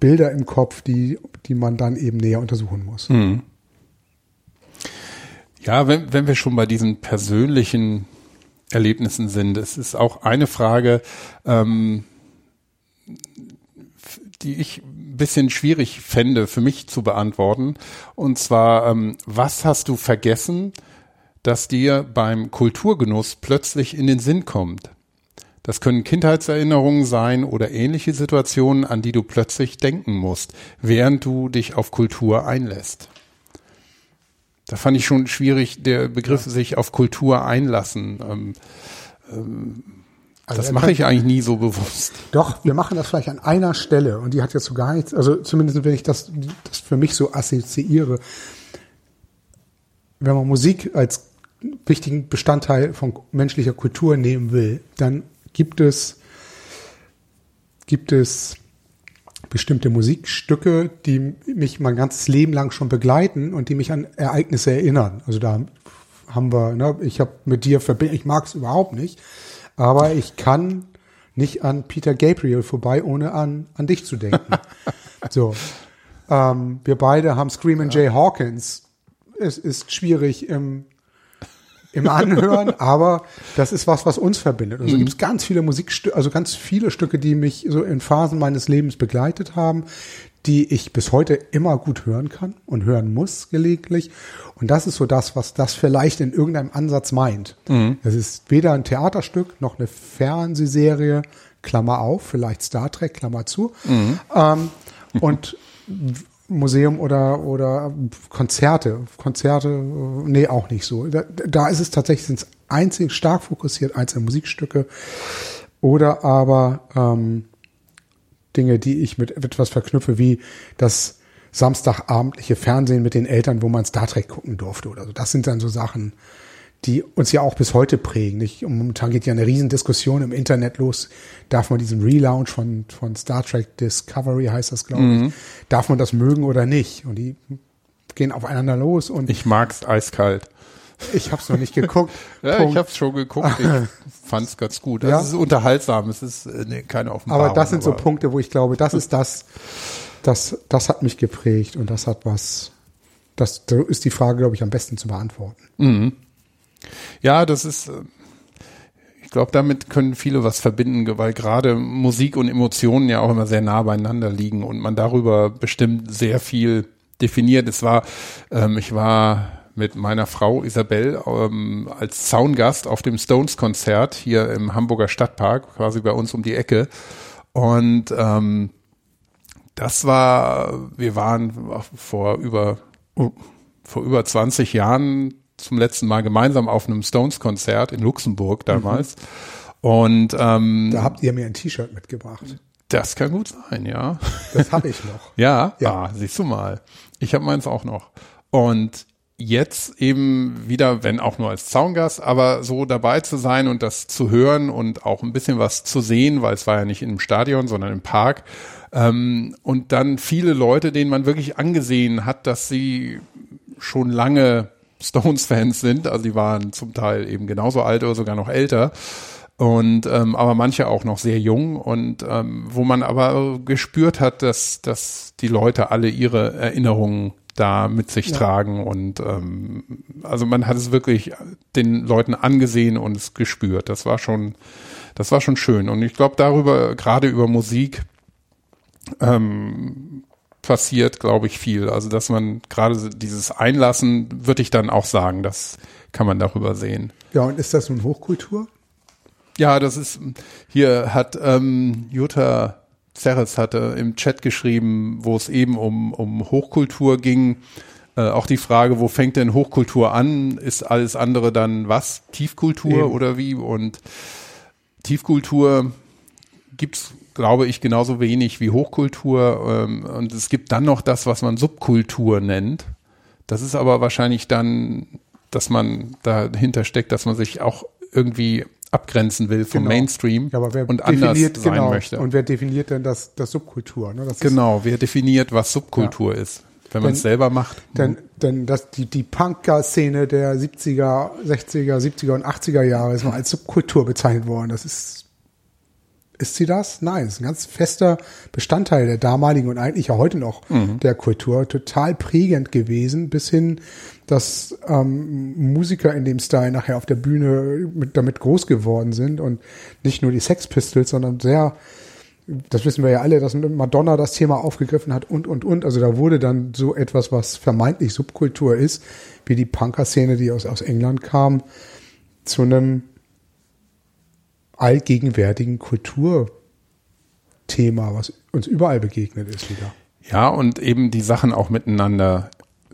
A: Bilder im Kopf, die, die man dann eben näher untersuchen muss.
B: Ja, wenn, wenn wir schon bei diesen persönlichen Erlebnissen sind, es ist auch eine Frage, ähm, die ich ein bisschen schwierig fände für mich zu beantworten. Und zwar, ähm, was hast du vergessen, dass dir beim Kulturgenuss plötzlich in den Sinn kommt? Das können Kindheitserinnerungen sein oder ähnliche Situationen, an die du plötzlich denken musst, während du dich auf Kultur einlässt. Da fand ich schon schwierig, der Begriff sich auf Kultur einlassen. Ähm, ähm,
A: Also
B: das mache ich eigentlich nie so bewusst.
A: Doch, wir machen das vielleicht an einer Stelle und die hat jetzt so gar nichts, also zumindest wenn ich das, das für mich so assoziiere. Wenn man Musik als wichtigen Bestandteil von menschlicher Kultur nehmen will, dann gibt es, gibt es bestimmte Musikstücke, die mich mein ganzes Leben lang schon begleiten und die mich an Ereignisse erinnern. Also da haben wir, ne, ich habe mit dir verbinden, ich mag es überhaupt nicht, aber ich kann nicht an Peter Gabriel vorbei, ohne an, an dich zu denken. so. Ähm, wir beide haben Screamin' Jay Hawkins. Es ist schwierig im, im Anhören, aber das ist was, was uns verbindet. Also gibt es ganz viele Musikstücke, also ganz viele Stücke, die mich so in Phasen meines Lebens begleitet haben, die ich bis heute immer gut hören kann und hören muss gelegentlich. Und das ist so das, was das vielleicht in irgendeinem Ansatz meint. Das ist weder ein Theaterstück noch eine Fernsehserie, Klammer auf, vielleicht Star Trek, Klammer zu. Ähm, und Museum oder oder Konzerte, Konzerte, nee, auch nicht so. Da, da ist es tatsächlich sind's einzig stark fokussiert einzelne Musikstücke oder aber ähm, Dinge, die ich mit etwas verknüpfe, wie das samstagabendliche Fernsehen mit den Eltern, wo man Star Trek gucken durfte oder so. Das sind dann so Sachen, die uns ja auch bis heute prägen. Nicht? Und momentan geht ja eine Riesendiskussion im Internet los. Darf man diesen Relaunch von, von Star Trek Discovery, heißt das, glaube ich, darf man das mögen oder nicht? Und die gehen aufeinander los und
B: Ich mag's eiskalt.
A: ich habe es noch nicht geguckt.
B: Ja,
A: Punkt.
B: ich habe es schon geguckt. Ich fand's ganz gut. Also
A: Ja.
B: Es ist unterhaltsam. Es ist äh, nee, keine Offenbarung.
A: Aber das sind so
B: aber-
A: Punkte, wo ich glaube, das ist das, das, das hat mich geprägt und das hat was, das so ist die Frage, glaube ich, am besten zu beantworten.
B: Ja, das ist, äh, ich glaube, damit können viele was verbinden, weil gerade Musik und Emotionen ja auch immer sehr nah beieinander liegen und man darüber bestimmt sehr viel definiert. Es war, ähm, ich war mit meiner Frau Isabel ähm, als Zaungast auf dem Stones-Konzert hier im Hamburger Stadtpark, quasi bei uns um die Ecke. Und ähm, das war, wir waren vor über, vor über 20 Jahren zum letzten Mal gemeinsam auf einem Stones-Konzert in Luxemburg damals. Und ähm,
A: Da habt ihr mir ein T-Shirt mitgebracht.
B: das kann gut sein, ja.
A: Das habe ich noch.
B: Ja,
A: Ja.
B: Ah, siehst du mal. Ich habe meins auch noch. Und jetzt eben wieder, wenn auch nur als Zaungast, aber so dabei zu sein und das zu hören und auch ein bisschen was zu sehen, weil es war ja nicht im Stadion, sondern im Park. Ähm, und dann viele Leute, denen man wirklich angesehen hat, dass sie schon lange Stones-Fans sind. Also die waren zum Teil eben genauso alt oder sogar noch älter. Und ähm, aber manche auch noch sehr jung und ähm, wo man aber gespürt hat, dass, dass die Leute alle ihre Erinnerungen da mit sich tragen und ähm, also man hat es wirklich den Leuten angesehen und es gespürt. Das war schon, das war schon schön. Und ich glaube darüber, gerade über Musik, ähm, passiert, glaube ich, viel. Also dass man gerade dieses Einlassen, würde ich dann auch sagen, das kann man darüber sehen.
A: Ja, und ist das nun Hochkultur?
B: Ja, das ist, hier hat ähm, Jutta Zerres hatte im Chat geschrieben, wo es eben um, um Hochkultur ging. Äh, auch die Frage, wo fängt denn Hochkultur an? Ist alles andere dann was? Tiefkultur
A: Eben.
B: oder wie? Und Tiefkultur gibt's, glaube ich, genauso wenig wie Hochkultur. Ähm, und es gibt dann noch das, was man Subkultur nennt. Das ist aber wahrscheinlich dann, dass man dahinter steckt, dass man sich auch irgendwie abgrenzen will vom
A: Genau.
B: Mainstream
A: Ja, aber wer
B: und anders
A: definiert,
B: sein
A: genau,
B: möchte.
A: und wer definiert denn das, das Subkultur? Ne? Das
B: genau, wer definiert, was Subkultur ist, wenn man es selber macht.
A: Denn, denn das, die, die Punker-Szene der 70er, 60er, 70er und 80er Jahre ist mal als Subkultur bezeichnet worden. Das ist, ist sie das? Nein, es ist ein ganz fester Bestandteil der damaligen und eigentlich ja heute noch der Kultur. Total prägend gewesen, bis hin, dass ähm, Musiker in dem Style nachher auf der Bühne mit, damit groß geworden sind und nicht nur die Sex Pistols, sondern sehr das wissen wir ja alle, dass Madonna das Thema aufgegriffen hat und, und, und. Also da wurde dann so etwas, was vermeintlich Subkultur ist, wie die Punker-Szene, die aus, aus England kam, zu einem allgegenwärtigen Kulturthema, was uns überall begegnet ist wieder.
B: Ja, und eben die Sachen auch miteinander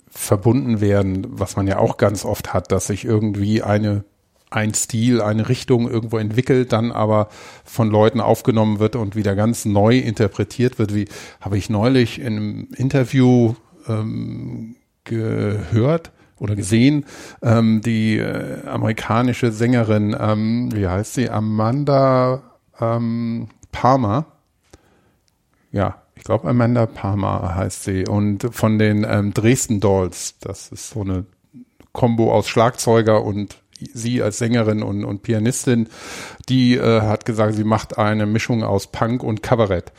B: verbunden werden, was man ja auch ganz oft hat, dass sich irgendwie eine ein Stil, eine Richtung irgendwo entwickelt, dann aber von Leuten aufgenommen wird und wieder ganz neu interpretiert wird. Wie habe ich neulich in einem Interview ähm, gehört oder gesehen, ähm, die äh, amerikanische Sängerin, ähm, wie heißt sie, Amanda ähm, Palmer, ja, ich glaube Amanda Palmer heißt sie. Und von den ähm, Dresden Dolls, das ist so eine Kombo aus Schlagzeuger und sie als Sängerin und, und Pianistin, die äh, hat gesagt, sie macht eine Mischung aus Punk und Kabarett.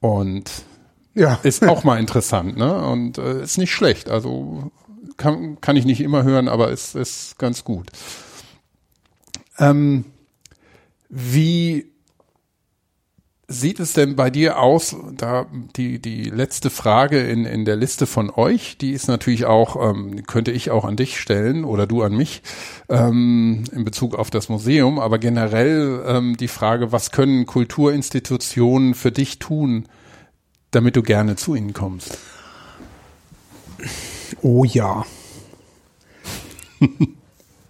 B: Und
A: Ja,
B: ist auch mal interessant, ne? Und äh, ist nicht schlecht. Also kann, kann ich nicht immer hören, aber ist, ist ganz gut. Ähm, wie sieht es denn bei dir aus? Da die die letzte Frage in in der Liste von euch, die ist natürlich auch ähm, könnte ich auch an dich stellen oder du an mich ähm, in Bezug auf das Museum, aber generell ähm, die Frage, was können Kulturinstitutionen für dich tun, damit du gerne zu ihnen kommst?
A: Oh ja.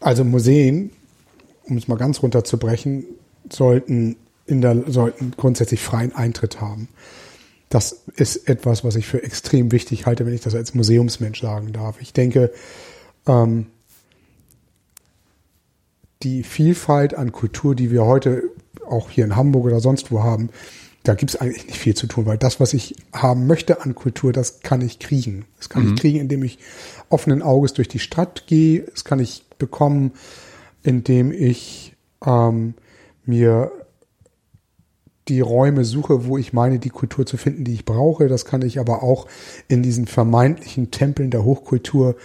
A: also Museen, um es mal ganz runterzubrechen, sollten in der, sollten grundsätzlich freien Eintritt haben. Das ist etwas, was ich für extrem wichtig halte, wenn ich das als Museumsmensch sagen darf. Ich denke, ähm, die Vielfalt an Kultur, die wir heute auch hier in Hamburg oder sonst wo haben, da gibt es eigentlich nicht viel zu tun, weil das, was ich haben möchte an Kultur, das kann ich kriegen. Das kann mhm. ich kriegen, indem ich offenen Auges durch die Stadt gehe. Das kann ich bekommen, indem ich ähm, mir die Räume suche, wo ich meine, die Kultur zu finden, die ich brauche. Das kann ich aber auch in diesen vermeintlichen Tempeln der Hochkultur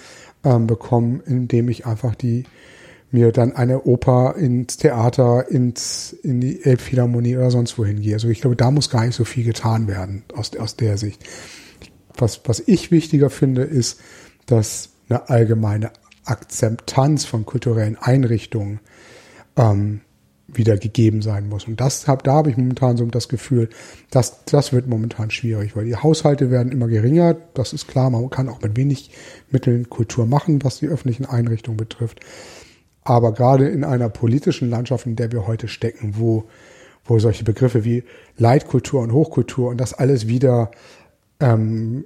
A: ähm, bekommen, indem ich einfach die mir dann eine Oper ins Theater, ins, in die Elbphilharmonie oder sonst wohin gehe. Also ich glaube, da muss gar nicht so viel getan werden aus, aus der Sicht. Was, was ich wichtiger finde, ist, dass eine allgemeine Akzeptanz von kulturellen Einrichtungen ähm, wieder gegeben sein muss. Und das hab, da habe ich momentan so das Gefühl, dass das wird momentan schwierig, weil die Haushalte werden immer geringer. Das ist klar, man kann auch mit wenig Mitteln Kultur machen, was die öffentlichen Einrichtungen betrifft. Aber gerade in einer politischen Landschaft, in der wir heute stecken, wo, wo solche Begriffe wie Leitkultur und Hochkultur und das alles wieder ähm,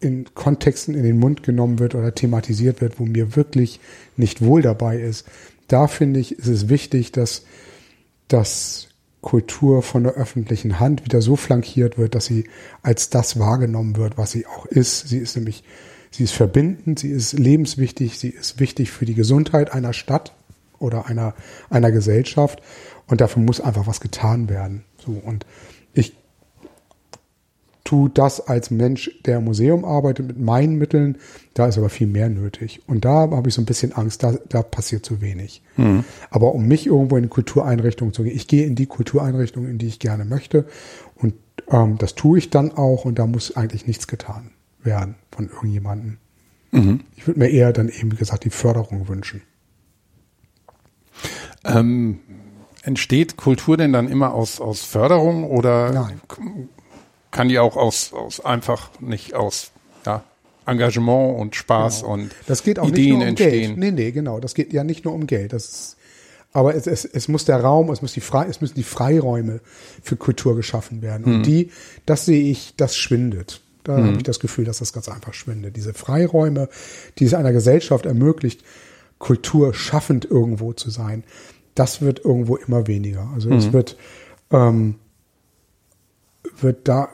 A: in Kontexten in den Mund genommen wird oder thematisiert wird, wo mir wirklich nicht wohl dabei ist, da finde ich, ist es wichtig, dass, dass Kultur von der öffentlichen Hand wieder so flankiert wird, dass sie als das wahrgenommen wird, was sie auch ist. Sie ist nämlich, sie ist verbindend, sie ist lebenswichtig, sie ist wichtig für die Gesundheit einer Stadt oder einer, einer Gesellschaft. Und dafür muss einfach was getan werden. So. Und ich tu das als Mensch, der im Museum arbeitet, mit meinen Mitteln. Da ist aber viel mehr nötig. Und da habe ich so ein bisschen Angst, da, da passiert zu wenig. Mhm. Aber um mich irgendwo in eine Kultureinrichtung zu gehen, ich gehe in die Kultureinrichtung, in die ich gerne möchte. Und ähm, das tue ich dann auch. Und da muss eigentlich nichts getan werden von irgendjemandem. Mhm. Ich würde mir eher dann eben, wie gesagt, die Förderung wünschen.
B: Ähm, entsteht Kultur denn dann immer aus, aus Förderung oder
A: Nein
B: kann die auch aus, aus einfach nicht aus ja, Engagement und Spaß
A: genau.
B: und
A: das geht auch
B: Ideen
A: nicht nur um
B: entstehen.
A: Geld. Nee, nee, genau. Das geht ja nicht nur um Geld. Das ist, aber es, es, es muss der Raum, es muss die Frei, es müssen die Freiräume für Kultur geschaffen werden. Und mhm. die, das sehe ich, das schwindet. Da mhm. habe ich das Gefühl, dass das ganz einfach schwindet. Diese Freiräume, die es einer Gesellschaft ermöglicht, Kultur schaffend irgendwo zu sein, das wird irgendwo immer weniger. Also mhm. es wird ähm, wird da,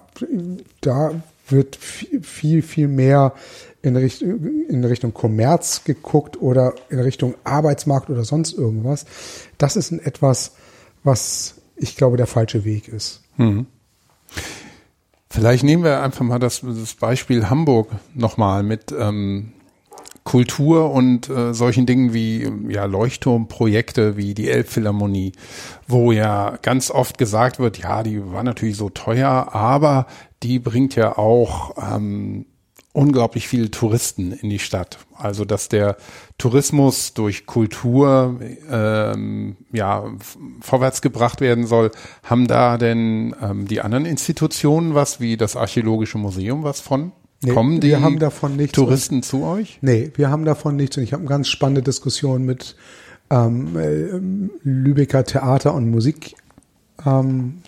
A: da wird viel, viel mehr in Richtung, in Richtung Kommerz geguckt oder in Richtung Arbeitsmarkt oder sonst irgendwas. Das ist ein etwas, was ich glaube, der falsche Weg ist. Mhm.
B: Vielleicht nehmen wir einfach mal das, das Beispiel Hamburg nochmal mit ähm, Kultur und äh, solchen Dingen wie ja Leuchtturmprojekte wie die Elbphilharmonie, wo ja ganz oft gesagt wird, ja, die war natürlich so teuer, aber die bringt ja auch ähm, unglaublich viele Touristen in die Stadt. Also dass der Tourismus durch Kultur ähm, ja vorwärts gebracht werden soll. Haben da denn ähm, die anderen Institutionen was, wie das Archäologische Museum was von?
A: Nee,
B: Kommen die
A: wir haben davon nichts
B: Touristen und, zu euch?
A: Nee, wir haben davon nichts. Und ich habe eine ganz spannende Diskussion mit ähm, äh, Lübecker Theater und Musik. Ähm,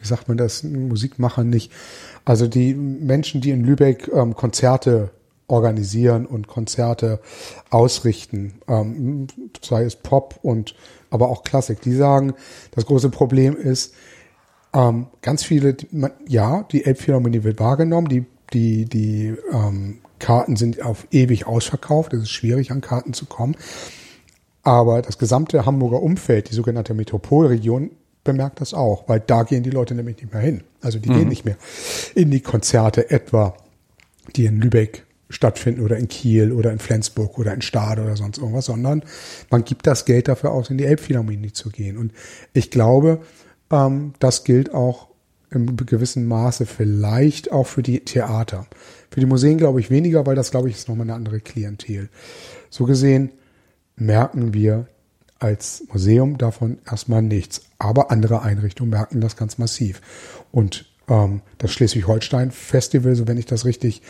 A: wie sagt man das? Musikmacher nicht. Also die Menschen, die in Lübeck ähm, Konzerte organisieren und Konzerte ausrichten, ähm, sei es Pop und aber auch Klassik, die sagen, das große Problem ist, ähm, ganz viele, ja, die Elbphilharmonie wird wahrgenommen, die die, die ähm, Karten sind auf ewig ausverkauft. Es ist schwierig, an Karten zu kommen. Aber das gesamte Hamburger Umfeld, die sogenannte Metropolregion, bemerkt das auch, weil da gehen die Leute nämlich nicht mehr hin. Also die mhm. gehen nicht mehr in die Konzerte etwa, die in Lübeck stattfinden oder in Kiel oder in Flensburg oder in Stade oder sonst irgendwas, sondern man gibt das Geld dafür aus, in die Elbphilharmonie zu gehen. Und ich glaube, ähm, das gilt auch im gewissen Maße vielleicht auch für die Theater. Für die Museen glaube ich weniger, weil das glaube ich ist nochmal eine andere Klientel. So gesehen merken wir als Museum davon erstmal nichts. Aber andere Einrichtungen merken das ganz massiv. Und ähm, das Schleswig-Holstein-Festival, so wenn ich das richtig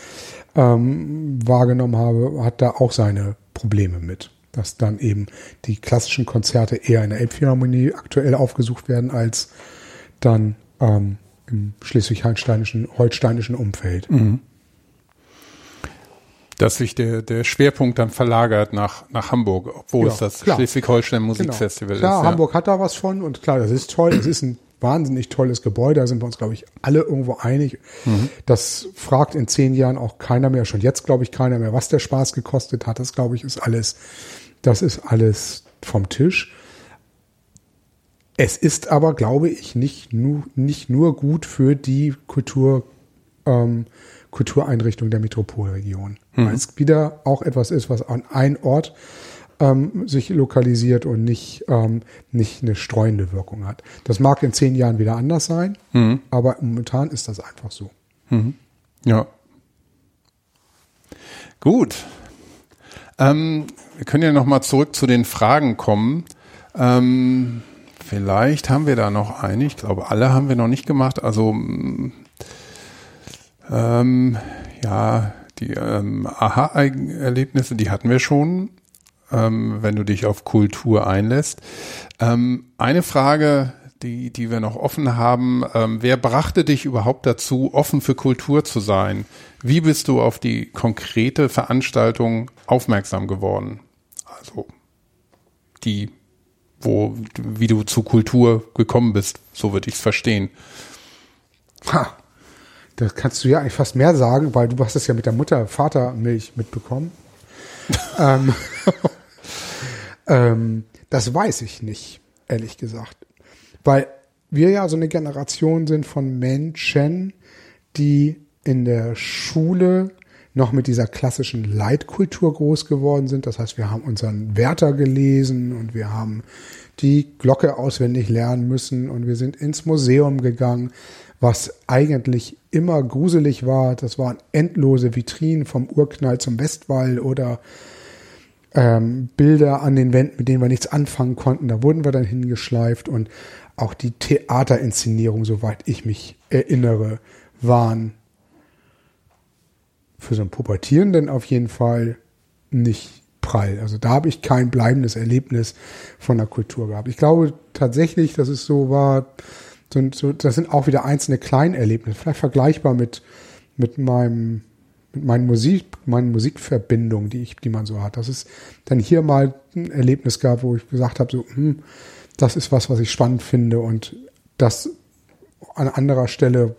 A: ähm, wahrgenommen habe, hat da auch seine Probleme mit. Dass dann eben die klassischen Konzerte eher in der Elbphilharmonie aktuell aufgesucht werden, als dann ähm, im schleswig-holsteinischen holsteinischen Umfeld. Mhm.
B: Dass sich der, der Schwerpunkt dann verlagert nach, nach Hamburg, obwohl
A: Ja,
B: es das. Schleswig-Holstein Musikfestival
A: Genau. Klar,
B: ist. Ja.
A: Hamburg hat da was von und klar, das ist toll. Es ist ein wahnsinnig tolles Gebäude. Da sind wir uns, glaube ich, alle irgendwo einig.
B: Mhm.
A: Das fragt in zehn Jahren auch keiner mehr. Schon jetzt, glaube ich, keiner mehr, was der Spaß gekostet hat. Das, glaube ich, ist alles, das ist alles vom Tisch. Es ist aber, glaube ich, nicht nur, nicht nur gut für die Kultur, ähm, Kultureinrichtung der Metropolregion. Weil es wieder auch etwas ist, was an einen Ort ähm, sich lokalisiert und nicht, ähm, nicht eine streuende Wirkung hat. Das mag in zehn Jahren wieder anders sein, aber momentan ist das einfach so.
B: Ja. Gut. Ähm, wir können ja noch mal zurück zu den Fragen kommen. Ähm, vielleicht haben wir da noch eine. Ich glaube, alle haben wir noch nicht gemacht. Also ähm, ja, die ähm, Aha-Erlebnisse, die hatten wir schon, ähm, wenn du dich auf Kultur einlässt. Ähm, eine Frage, die, die wir noch offen haben, ähm, wer brachte dich überhaupt dazu, offen für Kultur zu sein? Wie bist du auf die konkrete Veranstaltung aufmerksam geworden? Also die, wo, wie du zu Kultur gekommen bist, so würde ich es verstehen.
A: Ha, das kannst du ja eigentlich fast mehr sagen, weil du hast es ja mit der Mutter-Vater-Milch mitbekommen. ähm, ähm, das weiß ich nicht, ehrlich gesagt. Weil wir ja so eine Generation sind von Menschen, die in der Schule noch mit dieser klassischen Leitkultur groß geworden sind. Das heißt, wir haben unseren Werther gelesen und wir haben die Glocke auswendig lernen müssen und wir sind ins Museum gegangen, was eigentlich immer gruselig war. Das waren endlose Vitrinen vom Urknall zum Westwall oder ähm, Bilder an den Wänden, mit denen wir nichts anfangen konnten. Da wurden wir dann hingeschleift und auch die Theaterinszenierung, soweit ich mich erinnere, waren für so einen Pubertierenden auf jeden Fall nicht prall. Also da habe ich kein bleibendes Erlebnis von der Kultur gehabt. Ich glaube tatsächlich, dass es so war, so, so, das sind auch wieder einzelne Kleinerlebnisse, vielleicht vergleichbar mit, mit meinem mit meinen Musik, meinen Musikverbindungen, die ich, die man so hat. Dass es dann hier mal ein Erlebnis gab, wo ich gesagt habe, so, hm, das ist was, was ich spannend finde und das an anderer Stelle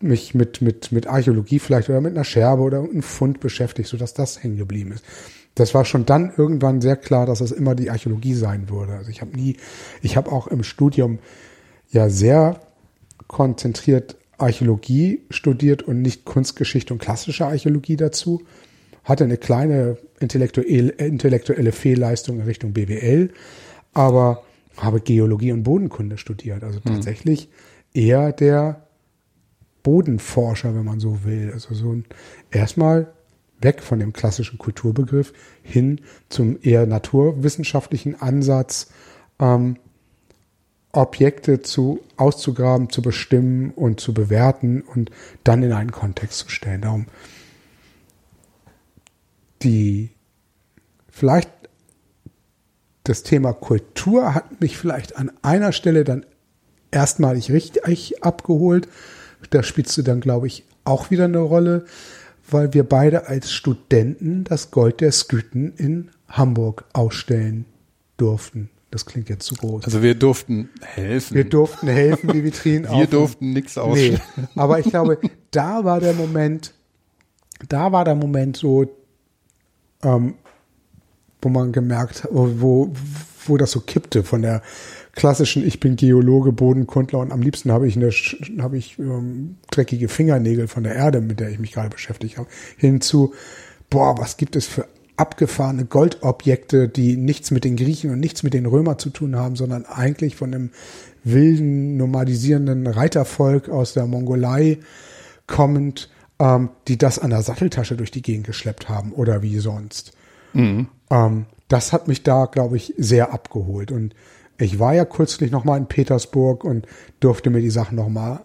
A: mich mit, mit, mit Archäologie vielleicht oder mit einer Scherbe oder einem Fund beschäftigt, sodass das hängen geblieben ist. Das war schon dann irgendwann sehr klar, dass es immer die Archäologie sein würde. Also ich habe nie, ich habe auch im Studium ja sehr konzentriert Archäologie studiert und nicht Kunstgeschichte und klassische Archäologie dazu. Hatte eine kleine intellektuelle, intellektuelle Fehlleistung in Richtung BWL, aber habe Geologie und Bodenkunde studiert. Also tatsächlich eher der Bodenforscher, wenn man so will. Also so ein erstmal weg von dem klassischen Kulturbegriff hin zum eher naturwissenschaftlichen Ansatz, ähm, Objekte zu auszugraben, zu bestimmen und zu bewerten und dann in einen Kontext zu stellen. Darum die vielleicht das Thema Kultur hat mich vielleicht an einer Stelle dann erstmalig richtig abgeholt. Da spielst du dann, glaube ich, auch wieder eine Rolle, weil wir beide als Studenten das Gold der Sküten in Hamburg ausstellen durften. Das klingt jetzt zu groß.
B: Also wir durften helfen.
A: Wir durften helfen, die Vitrinen
B: wir durften nichts ausstellen.
A: Nee, aber ich glaube, da war der Moment, da war der Moment so, ähm, wo man gemerkt hat, wo, wo, wo das so kippte von der klassischen Ich bin Geologe, Bodenkundler und am liebsten habe ich eine habe ich ähm, dreckige Fingernägel von der Erde, mit der ich mich gerade beschäftigt habe, hinzu boah, was gibt es für abgefahrene Goldobjekte, die nichts mit den Griechen und nichts mit den Römern zu tun haben, sondern eigentlich von einem wilden, nomadisierenden Reitervolk aus der Mongolei kommend, ähm, die das an der Satteltasche durch die Gegend geschleppt haben oder wie sonst. Mhm. Ähm, das hat mich da, glaube ich, sehr abgeholt. Und ich war ja kürzlich noch mal in Petersburg und durfte mir die Sachen noch mal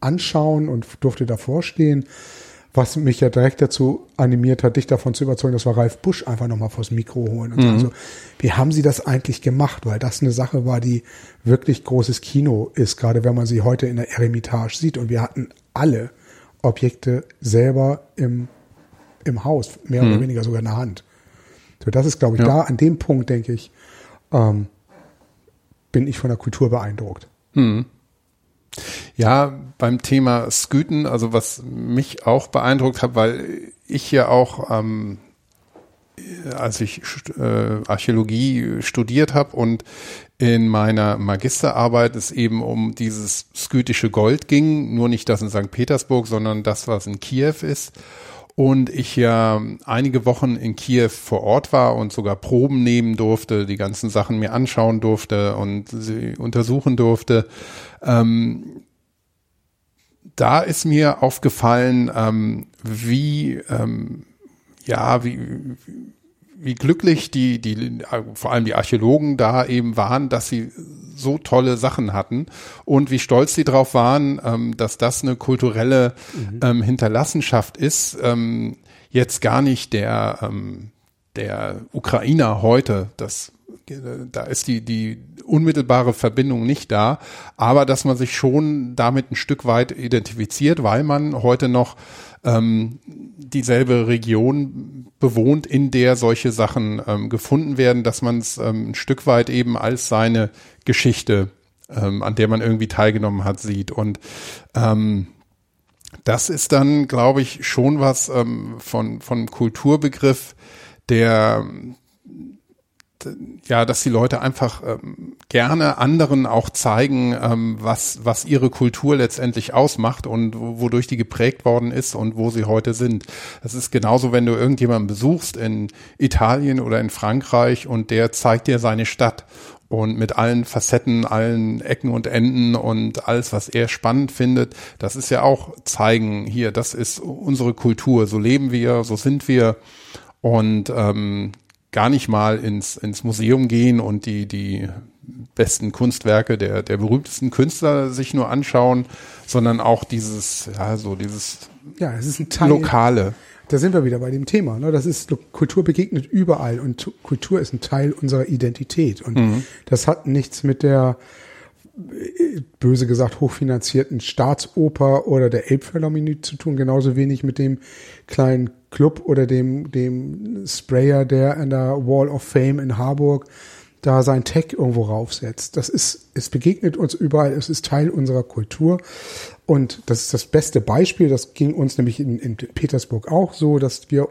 A: anschauen und durfte davor stehen. Was mich ja direkt dazu animiert hat, dich davon zu überzeugen, das war Ralf Busch einfach noch mal vors Mikro holen und mhm. sagen so, wie haben Sie das eigentlich gemacht? Weil das eine Sache war, die wirklich großes Kino ist, gerade wenn man sie heute in der Eremitage sieht. Und wir hatten alle Objekte selber im, im Haus, mehr
B: Mhm.
A: oder weniger sogar in der Hand. So, das ist, glaube ich,
B: Ja.
A: da an dem Punkt, denke ich, ähm, bin ich von der Kultur beeindruckt.
B: Ja, beim Thema Sküten, also was mich auch beeindruckt hat, weil ich ja auch, ähm, als ich äh, Archäologie studiert habe und in meiner Magisterarbeit es eben um dieses skytische Gold ging, nur nicht das in St. Petersburg, sondern das, was in Kiew ist. Und ich ja einige Wochen in Kiew vor Ort war und sogar Proben nehmen durfte, die ganzen Sachen mir anschauen durfte und sie untersuchen durfte. Ähm, da ist mir aufgefallen, ähm, wie ähm, ja, wie, wie glücklich die, die, vor allem die Archäologen da eben waren, dass sie so tolle Sachen hatten und wie stolz sie drauf waren, ähm, dass das eine kulturelle ähm, Hinterlassenschaft ist. Ähm, jetzt gar nicht der, ähm, der Ukrainer heute, das da ist die, die unmittelbare Verbindung nicht da, aber dass man sich schon damit ein Stück weit identifiziert, weil man heute noch ähm, dieselbe Region bewohnt, in der solche Sachen ähm, gefunden werden, dass man es ähm, ein Stück weit eben als seine Geschichte, ähm, an der man irgendwie teilgenommen hat, sieht. Und ähm, das ist dann, glaube ich, schon was ähm, von, von Kulturbegriff, der ja, dass die Leute einfach ähm, gerne anderen auch zeigen, ähm, was, was ihre Kultur letztendlich ausmacht und wo- wodurch die geprägt worden ist und wo sie heute sind. Das ist genauso, wenn du irgendjemanden besuchst in Italien oder in Frankreich und der zeigt dir seine Stadt und mit allen Facetten, allen Ecken und Enden und alles, was er spannend findet. Das ist ja auch zeigen, hier, das ist unsere Kultur, so leben wir, so sind wir und ähm, gar nicht mal ins, ins Museum gehen und die, die besten Kunstwerke der, der berühmtesten Künstler sich nur anschauen, sondern auch dieses, ja, so dieses
A: Ja, es ist ein Teil.
B: Lokale.
A: Da sind wir wieder bei dem Thema. Ne? Das ist Kultur begegnet überall und tu- Kultur ist ein Teil unserer Identität und das hat nichts mit der böse gesagt hochfinanzierten Staatsoper oder der Elbphilharmonie zu tun, genauso wenig mit dem kleinen Club oder dem dem Sprayer, der an der Wall of Fame in Harburg da sein Tag irgendwo raufsetzt. Das ist, es begegnet uns überall, es ist Teil unserer Kultur. Und das ist das beste Beispiel, das ging uns nämlich in, in Petersburg auch so, dass wir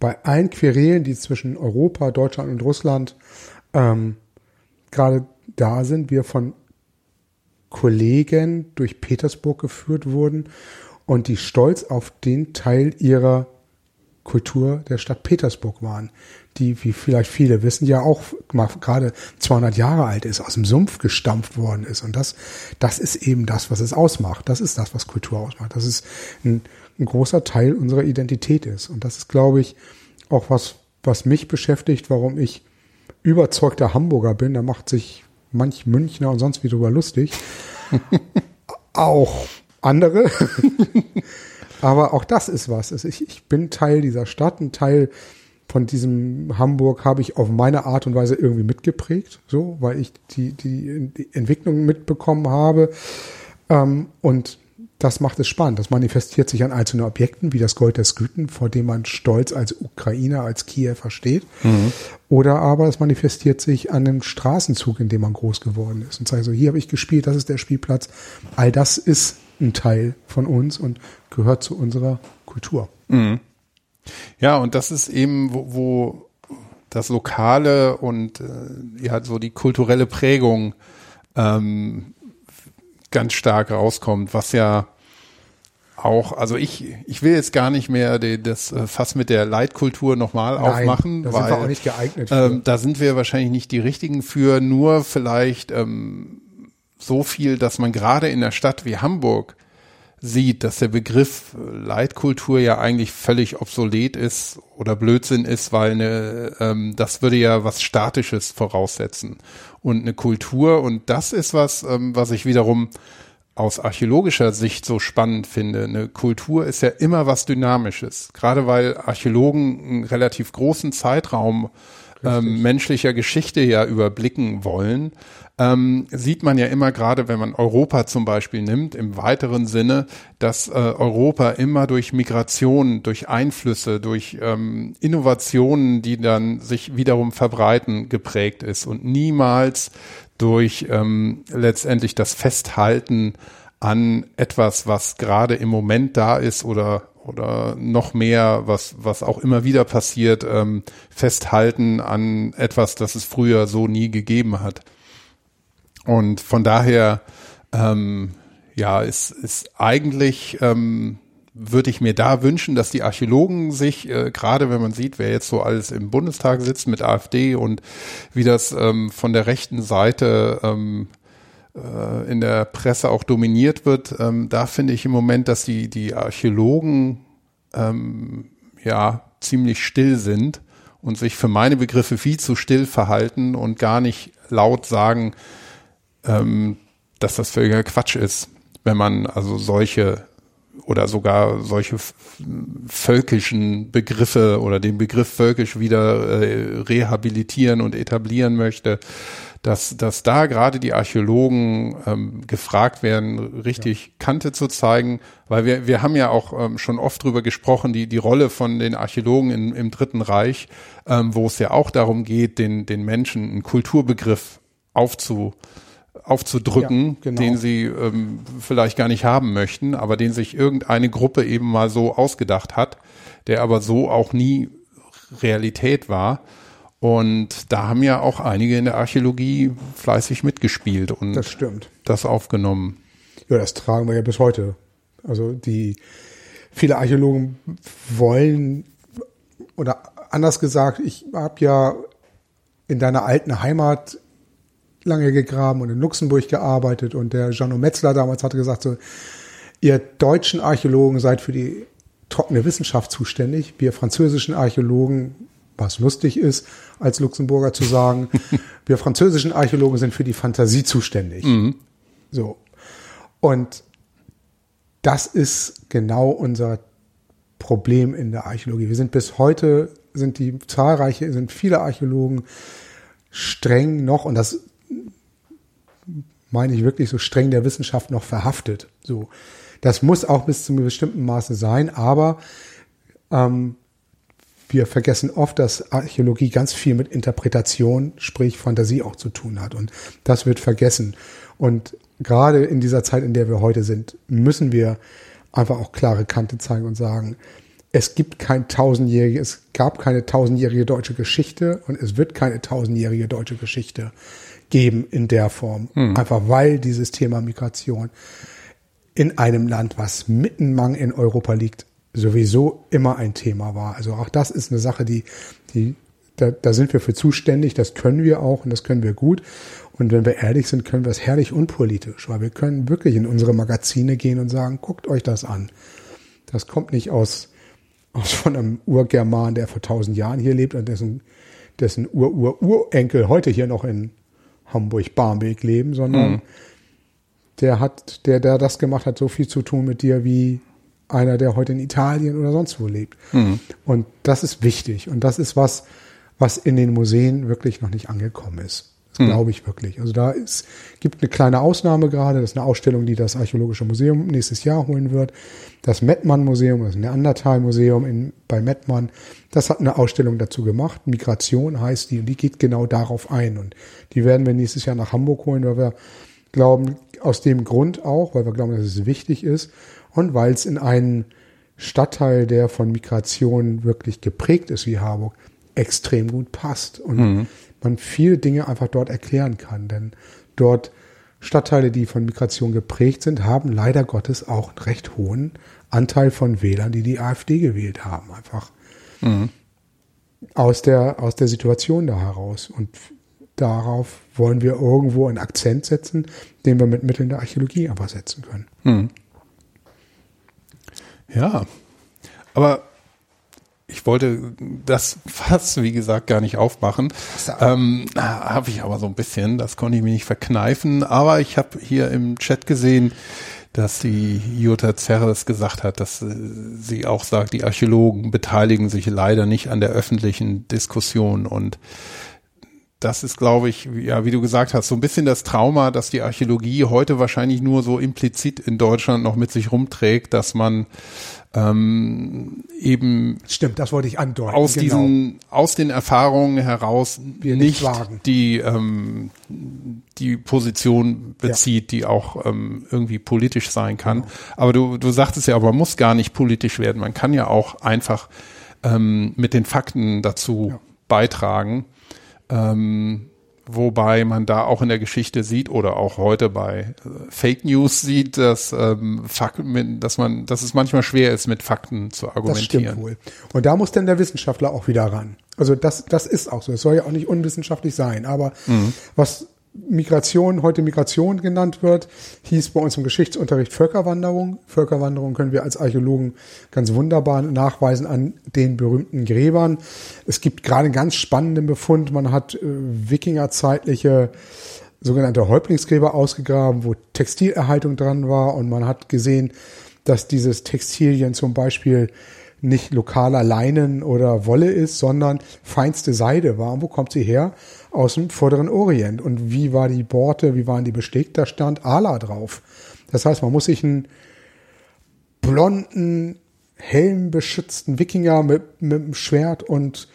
A: bei allen Querelen, die zwischen Europa, Deutschland und Russland ähm, gerade da sind, wir von Kollegen durch Petersburg geführt wurden und die stolz auf den Teil ihrer Kultur der Stadt Petersburg waren, die, wie vielleicht viele wissen, ja auch gerade 200 Jahre alt ist, aus dem Sumpf gestampft worden ist. Und das, das ist eben das, was es ausmacht. Das ist das, was Kultur ausmacht. Das ist ein, ein großer Teil unserer Identität ist. Und das ist, glaube ich, auch was, was mich beschäftigt, warum ich überzeugter Hamburger bin. Da macht sich manch Münchner und sonst wie drüber lustig. auch andere. Aber auch das ist was. Also ich, ich bin Teil dieser Stadt, ein Teil von diesem Hamburg habe ich auf meine Art und Weise irgendwie mitgeprägt, so, weil ich die, die, die Entwicklung mitbekommen habe. Ähm, und das macht es spannend. Das manifestiert sich an einzelnen Objekten, wie das Gold der Sküten, vor dem man stolz als Ukrainer, als Kiewer steht. Oder aber es manifestiert sich an einem Straßenzug, in dem man groß geworden ist und sagt so, hier habe ich gespielt, das ist der Spielplatz. All das ist ein Teil von uns und gehört zu unserer Kultur.
B: Ja, und das ist eben, wo, wo das Lokale und äh, ja so die kulturelle Prägung ähm, ganz stark rauskommt, was ja auch, also ich, ich will jetzt gar nicht mehr die, das äh, Fass mit der Leitkultur nochmal aufmachen,
A: da
B: weil
A: sind wir auch nicht geeignet.
B: Ähm, da sind wir wahrscheinlich nicht die richtigen für, nur vielleicht ähm, so viel, dass man gerade in einer Stadt wie Hamburg sieht, dass der Begriff Leitkultur ja eigentlich völlig obsolet ist oder Blödsinn ist, weil eine, ähm, das würde ja was Statisches voraussetzen. Und eine Kultur, und das ist was, ähm, was ich wiederum aus archäologischer Sicht so spannend finde. Eine Kultur ist ja immer was Dynamisches, gerade weil Archäologen einen relativ großen Zeitraum ähm, menschlicher Geschichte ja überblicken wollen. Ähm, sieht man ja immer gerade, wenn man Europa zum Beispiel nimmt, im weiteren Sinne, dass äh, Europa immer durch Migration, durch Einflüsse, durch ähm, Innovationen, die dann sich wiederum verbreiten, geprägt ist und niemals durch ähm, letztendlich das Festhalten an etwas, was gerade im Moment da ist oder oder noch mehr, was was auch immer wieder passiert, ähm, festhalten an etwas, das es früher so nie gegeben hat. Und von daher, ähm, ja, ist ist eigentlich ähm, würde ich mir da wünschen, dass die Archäologen sich, äh, gerade wenn man sieht, wer jetzt so alles im Bundestag sitzt mit AfD und wie das ähm, von der rechten Seite ähm, äh, in der Presse auch dominiert wird, ähm, da finde ich im Moment, dass die, die Archäologen ähm, ja ziemlich still sind und sich für meine Begriffe viel zu still verhalten und gar nicht laut sagen, ähm, dass das völliger Quatsch ist, wenn man also solche oder sogar solche völkischen Begriffe oder den Begriff völkisch wieder äh, rehabilitieren und etablieren möchte, dass, dass da gerade die Archäologen ähm, gefragt werden, richtig ja. Kante zu zeigen, weil wir, wir haben ja auch ähm, schon oft drüber gesprochen, die, die Rolle von den Archäologen in, im Dritten Reich, ähm, wo es ja auch darum geht, den, den Menschen einen Kulturbegriff aufzu, aufzudrücken, ja, genau. den sie ähm, vielleicht gar nicht haben möchten, aber den sich irgendeine Gruppe eben mal so ausgedacht hat, der aber so auch nie Realität war. Und da haben ja auch einige in der Archäologie fleißig mitgespielt und
A: das, stimmt.
B: das aufgenommen.
A: Ja, das tragen wir ja bis heute. Also die viele Archäologen wollen oder anders gesagt, ich habe ja in deiner alten Heimat lange gegraben und in Luxemburg gearbeitet und der Jano Metzler damals hatte gesagt so, ihr deutschen Archäologen seid für die trockene Wissenschaft zuständig, wir französischen Archäologen, was lustig ist, als Luxemburger zu sagen, wir französischen Archäologen sind für die Fantasie zuständig. Mhm. So. Und das ist genau unser Problem in der Archäologie. Wir sind bis heute, sind die zahlreiche, sind viele Archäologen streng noch, und das meine ich wirklich so streng der Wissenschaft noch verhaftet. So, das muss auch bis zu einem bestimmten Maße sein, aber ähm, wir vergessen oft, dass Archäologie ganz viel mit Interpretation, sprich Fantasie auch zu tun hat. Und das wird vergessen. Und gerade in dieser Zeit, in der wir heute sind, müssen wir einfach auch klare Kante zeigen und sagen, es gibt kein tausendjährige, es gab keine tausendjährige deutsche Geschichte und es wird keine tausendjährige deutsche Geschichte geben in der Form. Mhm. Einfach weil dieses Thema Migration in einem Land, was mitten in Europa liegt, sowieso immer ein Thema war. Also auch das ist eine Sache, die, die, da, da sind wir für zuständig, das können wir auch und das können wir gut. Und wenn wir ehrlich sind, können wir es herrlich unpolitisch, weil wir können wirklich in unsere Magazine gehen und sagen, guckt euch das an. Das kommt nicht aus, aus von einem Urgerman, der vor tausend Jahren hier lebt und dessen, dessen Ur-Ur-Urenkel heute hier noch in Hamburg-Barmbek leben, sondern mhm. der hat, der, der das gemacht hat, so viel zu tun mit dir wie einer, der heute in Italien oder sonst wo lebt. Mhm. Und das ist wichtig. Und das ist was, was in den Museen wirklich noch nicht angekommen ist. Das mhm. glaube ich wirklich. Also da ist, gibt eine kleine Ausnahme gerade. Das ist eine Ausstellung, die das Archäologische Museum nächstes Jahr holen wird. Das Mettmann Museum, das Neandertal Museum in, bei Mettmann, das hat eine Ausstellung dazu gemacht. Migration heißt die und die geht genau darauf ein. Und die werden wir nächstes Jahr nach Hamburg holen, weil wir glauben, aus dem Grund auch, weil wir glauben, dass es wichtig ist und weil es in einen Stadtteil, der von Migration wirklich geprägt ist wie Harburg, extrem gut passt und mhm. Man viele Dinge einfach dort erklären kann. Denn dort Stadtteile, die von Migration geprägt sind, haben leider Gottes auch einen recht hohen Anteil von Wählern, die die AfD gewählt haben. Einfach mhm. aus, der, aus der Situation da heraus. Und darauf wollen wir irgendwo einen Akzent setzen, den wir mit Mitteln der Archäologie aber setzen können. Mhm.
B: Ja, aber ich wollte das fast, wie gesagt, gar nicht aufmachen. Ähm, habe ich aber so ein bisschen, das konnte ich mir nicht verkneifen. Aber ich habe hier im Chat gesehen, dass die Jutta Zerres gesagt hat, dass äh, sie auch sagt, die Archäologen beteiligen sich leider nicht an der öffentlichen Diskussion und das ist, glaube ich, ja, wie du gesagt hast, so ein bisschen das Trauma, dass die Archäologie heute wahrscheinlich nur so implizit in Deutschland noch mit sich rumträgt, dass man ähm, eben
A: stimmt, das wollte ich andeuten.
B: Aus genau. diesen, aus den Erfahrungen heraus
A: Wir nicht, nicht
B: die ähm, die Position bezieht, ja. die auch ähm, irgendwie politisch sein kann. Genau. Aber du du sagtest ja, aber man muss gar nicht politisch werden. Man kann ja auch einfach ähm, mit den Fakten dazu ja. beitragen. Ähm, wobei man da auch in der Geschichte sieht oder auch heute bei äh, Fake News sieht, dass ähm, Fakten, dass man, dass es manchmal schwer ist, mit Fakten zu argumentieren.
A: Das stimmt wohl. Und da muss dann der Wissenschaftler auch wieder ran. Also das, das ist auch so. Es soll ja auch nicht unwissenschaftlich sein. Aber mhm. was Migration, heute Migration genannt wird, hieß bei uns im Geschichtsunterricht Völkerwanderung. Völkerwanderung können wir als Archäologen ganz wunderbar nachweisen an den berühmten Gräbern. Es gibt gerade einen ganz spannenden Befund. Man hat äh, Wikingerzeitliche sogenannte Häuptlingsgräber ausgegraben, wo Textilerhaltung dran war und man hat gesehen, dass dieses Textilien zum Beispiel nicht lokaler Leinen oder Wolle ist, sondern feinste Seide war. Und wo kommt sie her? Aus dem vorderen Orient. Und wie war die Borte, wie waren die bestickt? Da stand Ala drauf. Das heißt, man muss sich einen blonden, helmbeschützten Wikinger mit, mit einem Schwert und,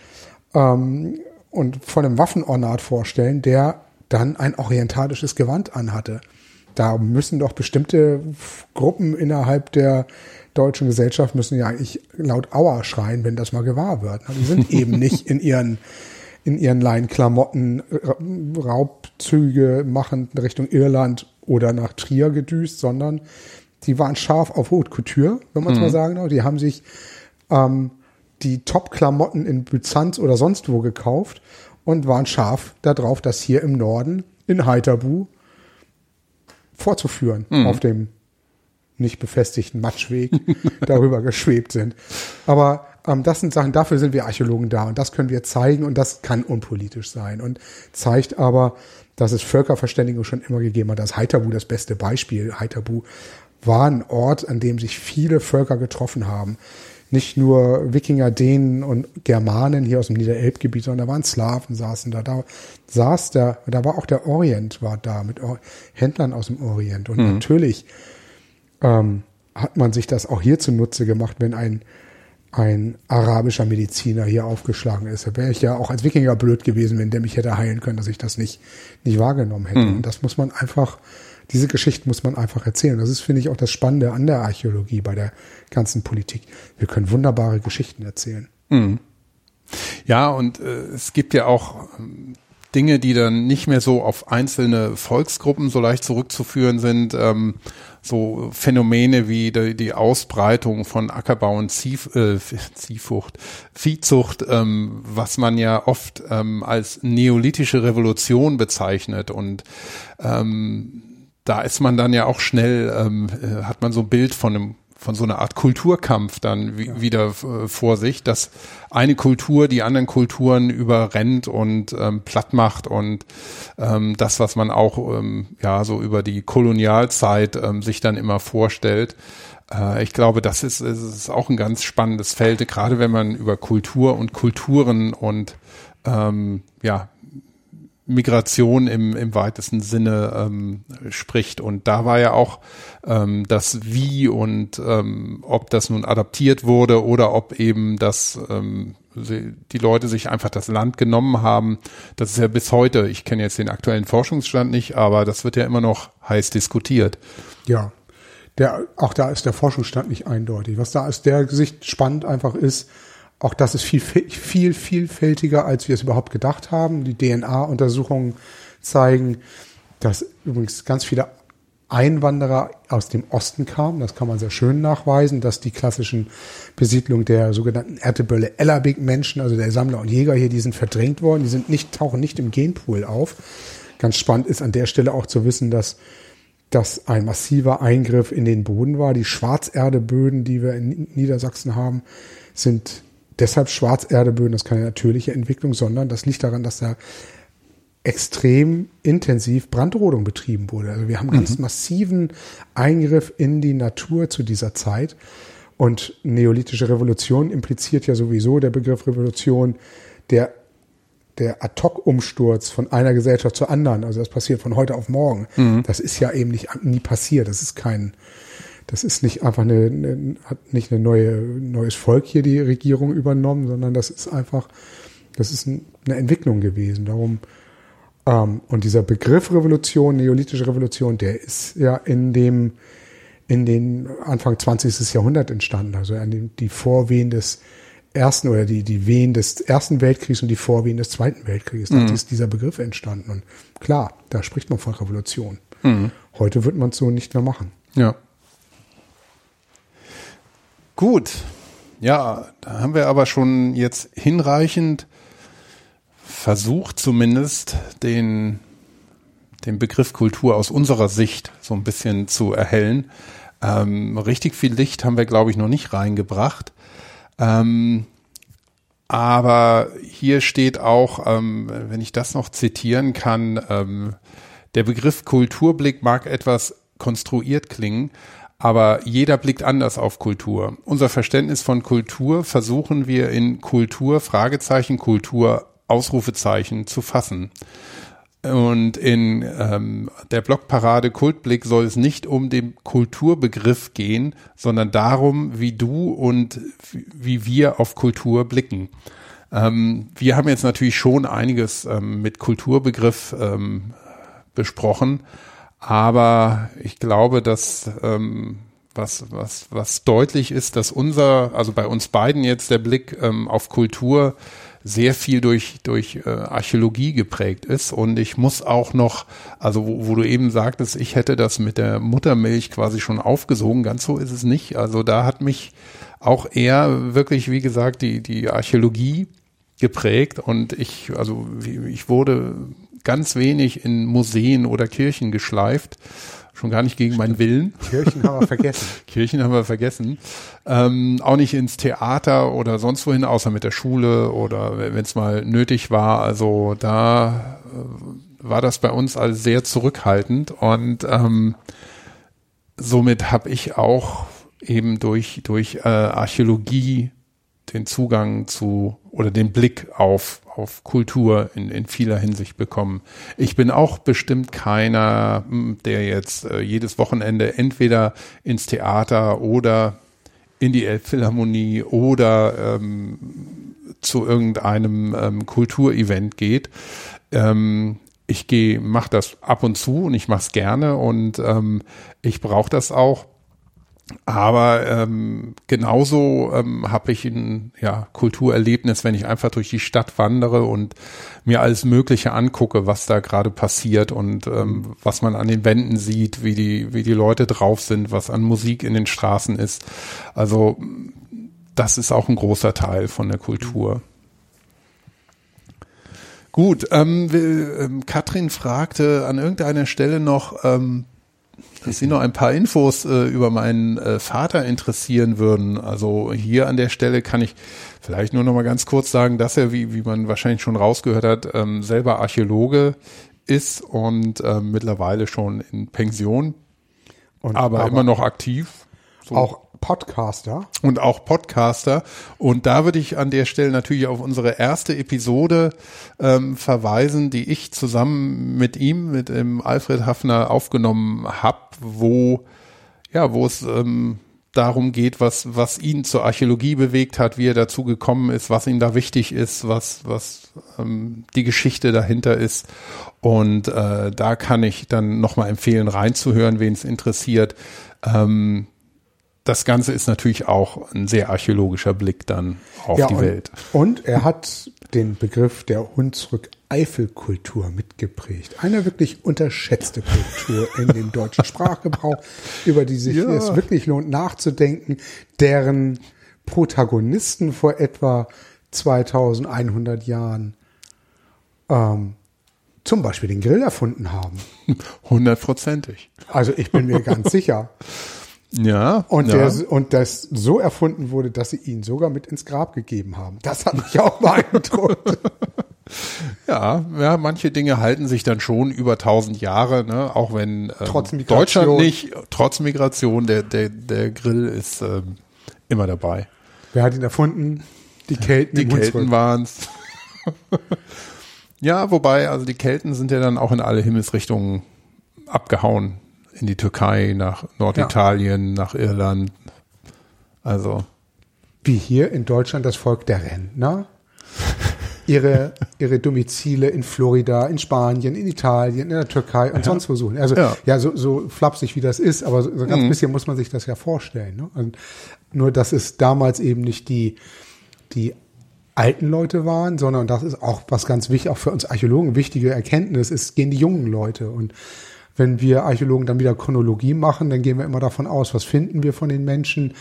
A: ähm, und von einem Waffenornat vorstellen, der dann ein orientalisches Gewand anhatte. Da müssen doch bestimmte Gruppen innerhalb der deutschen Gesellschaft müssen ja eigentlich laut Auer schreien, wenn das mal gewahr wird. Die sind eben nicht in ihren in ihren Leinklamotten Raubzüge machen Richtung Irland oder nach Trier gedüst, sondern die waren scharf auf Haute Couture, wenn man es mhm. mal sagen darf. Die haben sich ähm, die Top-Klamotten in Byzanz oder sonst wo gekauft und waren scharf darauf, das hier im Norden in Heiterbu vorzuführen mhm. auf dem nicht befestigten Matschweg darüber geschwebt sind. Aber ähm, das sind Sachen, dafür sind wir Archäologen da und das können wir zeigen und das kann unpolitisch sein und zeigt aber, dass es Völkerverständigung schon immer gegeben hat. Das Heiterbu das beste Beispiel. Heiterbu war ein Ort, an dem sich viele Völker getroffen haben. Nicht nur Wikinger, Dänen und Germanen hier aus dem Niederelbgebiet, sondern da waren Slawen saßen da. Da saß der, da war auch der Orient war da mit Händlern aus dem Orient. Und mhm. natürlich ähm, hat man sich das auch hier zunutze gemacht, wenn ein, ein arabischer Mediziner hier aufgeschlagen ist. Da wäre ich ja auch als Wikinger blöd gewesen, wenn der mich hätte heilen können, dass ich das nicht, nicht wahrgenommen hätte. Mhm. Und das muss man einfach, diese Geschichte muss man einfach erzählen. Das ist, finde ich, auch das Spannende an der Archäologie bei der ganzen Politik. Wir können wunderbare Geschichten erzählen.
B: Mhm. Ja, und äh, es gibt ja auch ähm, Dinge, die dann nicht mehr so auf einzelne Volksgruppen so leicht zurückzuführen sind. Ähm, so Phänomene wie die, die Ausbreitung von Ackerbau und Zief, äh, Ziehfucht, Viehzucht, ähm, was man ja oft ähm, als neolithische Revolution bezeichnet und ähm, da ist man dann ja auch schnell, ähm, äh, hat man so ein Bild von einem von so einer Art Kulturkampf dann ja. wieder äh, vor sich, dass eine Kultur die anderen Kulturen überrennt und ähm, platt macht und ähm, das, was man auch ähm, ja so über die Kolonialzeit ähm, sich dann immer vorstellt. Äh, ich glaube, das ist, ist auch ein ganz spannendes Feld, gerade wenn man über Kultur und Kulturen und ähm, ja Migration im, im weitesten Sinne ähm, spricht. Und da war ja auch ähm, das Wie und ähm, ob das nun adaptiert wurde oder ob eben das ähm, die Leute sich einfach das Land genommen haben. Das ist ja bis heute, ich kenne jetzt den aktuellen Forschungsstand nicht, aber das wird ja immer noch heiß diskutiert.
A: Ja, der, auch da ist der Forschungsstand nicht eindeutig. Was da aus der Sicht spannend einfach ist, auch das ist viel, viel vielfältiger, als wir es überhaupt gedacht haben. Die DNA-Untersuchungen zeigen, dass übrigens ganz viele Einwanderer aus dem Osten kamen. Das kann man sehr schön nachweisen, dass die klassischen Besiedlungen der sogenannten Ertebölle Ellerbig Menschen, also der Sammler und Jäger hier, die sind verdrängt worden. Die sind nicht, tauchen nicht im Genpool auf. Ganz spannend ist an der Stelle auch zu wissen, dass das ein massiver Eingriff in den Boden war. Die Schwarzerdeböden, die wir in Niedersachsen haben, sind deshalb Schwarzerdeböden, das ist keine natürliche Entwicklung, sondern das liegt daran, dass da extrem intensiv Brandrodung betrieben wurde. Also wir haben ganz mhm. massiven Eingriff in die Natur zu dieser Zeit. Und neolithische Revolution impliziert ja sowieso der Begriff Revolution, der der Ad-Hoc-Umsturz von einer Gesellschaft zur anderen, also das passiert von heute auf morgen, mhm. das ist ja eben nicht nie passiert. Das ist kein, das ist nicht einfach eine, eine hat nicht eine neue neues Volk hier die Regierung übernommen, sondern das ist einfach, das ist eine Entwicklung gewesen. Darum ähm, und dieser Begriff Revolution, neolithische Revolution, der ist ja in dem in den Anfang 20. Jahrhundert entstanden, also an den, die Vorwehen des ersten oder die, die Wehen des ersten Weltkriegs und die Vorwehen des zweiten Weltkrieges. Mhm. Da ist dieser Begriff entstanden. Und klar, da spricht man von Revolution. Mhm. Heute wird man es so nicht mehr machen.
B: Ja. Gut. Ja, da haben wir aber schon jetzt hinreichend versucht, zumindest den, den Begriff Kultur aus unserer Sicht so ein bisschen zu erhellen. Ähm, richtig viel Licht haben wir, glaube ich, noch nicht reingebracht. Ähm, aber hier steht auch, ähm, wenn ich das noch zitieren kann, ähm, der Begriff Kulturblick mag etwas konstruiert klingen, aber jeder blickt anders auf Kultur. Unser Verständnis von Kultur versuchen wir in Kultur, Fragezeichen, Kultur, Ausrufezeichen zu fassen. Und in ähm, der Blogparade Kultblick soll es nicht um den Kulturbegriff gehen, sondern darum, wie du und wie wir auf Kultur blicken. Ähm, wir haben jetzt natürlich schon einiges ähm, mit Kulturbegriff ähm, besprochen, aber ich glaube, dass ähm, was, was, was deutlich ist, dass unser, also bei uns beiden jetzt der Blick ähm, auf Kultur sehr viel durch, durch äh, Archäologie geprägt ist. Und ich muss auch noch, also wo, wo du eben sagtest, ich hätte das mit der Muttermilch quasi schon aufgesogen, ganz so ist es nicht. Also da hat mich auch eher wirklich, wie gesagt, die, die Archäologie geprägt und ich, also ich wurde ganz wenig in Museen oder Kirchen geschleift Schon gar nicht gegen meinen Willen.
A: Kirchen haben wir vergessen.
B: Kirchen haben wir vergessen. Ähm, auch nicht ins Theater oder sonst wohin, außer mit der Schule oder wenn es mal nötig war. Also da äh, war das bei uns alles sehr zurückhaltend und ähm, somit habe ich auch eben durch durch äh, Archäologie den Zugang zu oder den Blick auf, auf Kultur in, in vieler Hinsicht bekommen. Ich bin auch bestimmt keiner, hm, der jetzt äh, jedes Wochenende entweder ins Theater oder in die Elbphilharmonie oder ähm, zu irgendeinem ähm, Kulturevent geht. Ähm, ich gehe, mache das ab und zu und ich mache es gerne und ähm, ich brauche das auch aber ähm, genauso ähm, habe ich ein ja, Kulturerlebnis, wenn ich einfach durch die Stadt wandere und mir alles Mögliche angucke, was da gerade passiert und ähm, was man an den Wänden sieht, wie die, wie die Leute drauf sind, was an Musik in den Straßen ist. Also das ist auch ein großer Teil von der Kultur. Gut, ähm, ähm, Katrin fragte an irgendeiner Stelle noch, ähm, dass Sie noch ein paar Infos äh, über meinen äh, Vater interessieren würden. Also hier an der Stelle kann ich vielleicht nur noch mal ganz kurz sagen, dass er, wie, wie man wahrscheinlich schon rausgehört hat, ähm, selber Archäologe ist und ähm, mittlerweile schon in Pension, und aber, aber immer noch aktiv.
A: So. Auch Podcaster.
B: Und auch Podcaster. Und da würde ich an der Stelle natürlich auf unsere erste Episode ähm, verweisen, die ich zusammen mit ihm, mit dem Alfred Hafner aufgenommen habe, wo ja, wo es ähm, darum geht, was, was ihn zur Archäologie bewegt hat, wie er dazu gekommen ist, was ihm da wichtig ist, was, was ähm, die Geschichte dahinter ist. Und äh, da kann ich dann nochmal empfehlen, reinzuhören, wen es interessiert. Ähm, das Ganze ist natürlich auch ein sehr archäologischer Blick dann auf ja, die
A: und,
B: Welt.
A: Und er hat den Begriff der Hunsrück-Eifelkultur mitgeprägt. Eine wirklich unterschätzte Kultur in dem deutschen Sprachgebrauch, über die sich ja. es wirklich lohnt nachzudenken, deren Protagonisten vor etwa 2100 Jahren ähm, zum Beispiel den Grill erfunden haben.
B: Hundertprozentig.
A: Also ich bin mir ganz sicher.
B: Ja.
A: Und,
B: ja.
A: Der, und das so erfunden wurde, dass sie ihn sogar mit ins Grab gegeben haben. Das hat mich auch beeindruckt.
B: ja, ja, manche Dinge halten sich dann schon über tausend Jahre, ne? auch wenn ähm, Deutschland nicht, trotz Migration, der, der, der Grill ist ähm, immer dabei.
A: Wer hat ihn erfunden? Die Kelten.
B: Die Kelten waren es. Ja, wobei, also die Kelten sind ja dann auch in alle Himmelsrichtungen abgehauen. In die Türkei, nach Norditalien, ja. nach Irland. Also.
A: Wie hier in Deutschland das Volk der Rentner ihre, ihre Domizile in Florida, in Spanien, in Italien, in der Türkei und ja. sonst wo suchen. Also ja, ja so, so flapsig wie das ist, aber so, so ganz mhm. bisschen muss man sich das ja vorstellen. Ne? Und nur, dass es damals eben nicht die, die alten Leute waren, sondern das ist auch was ganz wichtig, auch für uns Archäologen wichtige Erkenntnis, es gehen die jungen Leute. Und wenn wir Archäologen dann wieder Chronologie machen, dann gehen wir immer davon aus, was finden wir von den Menschen.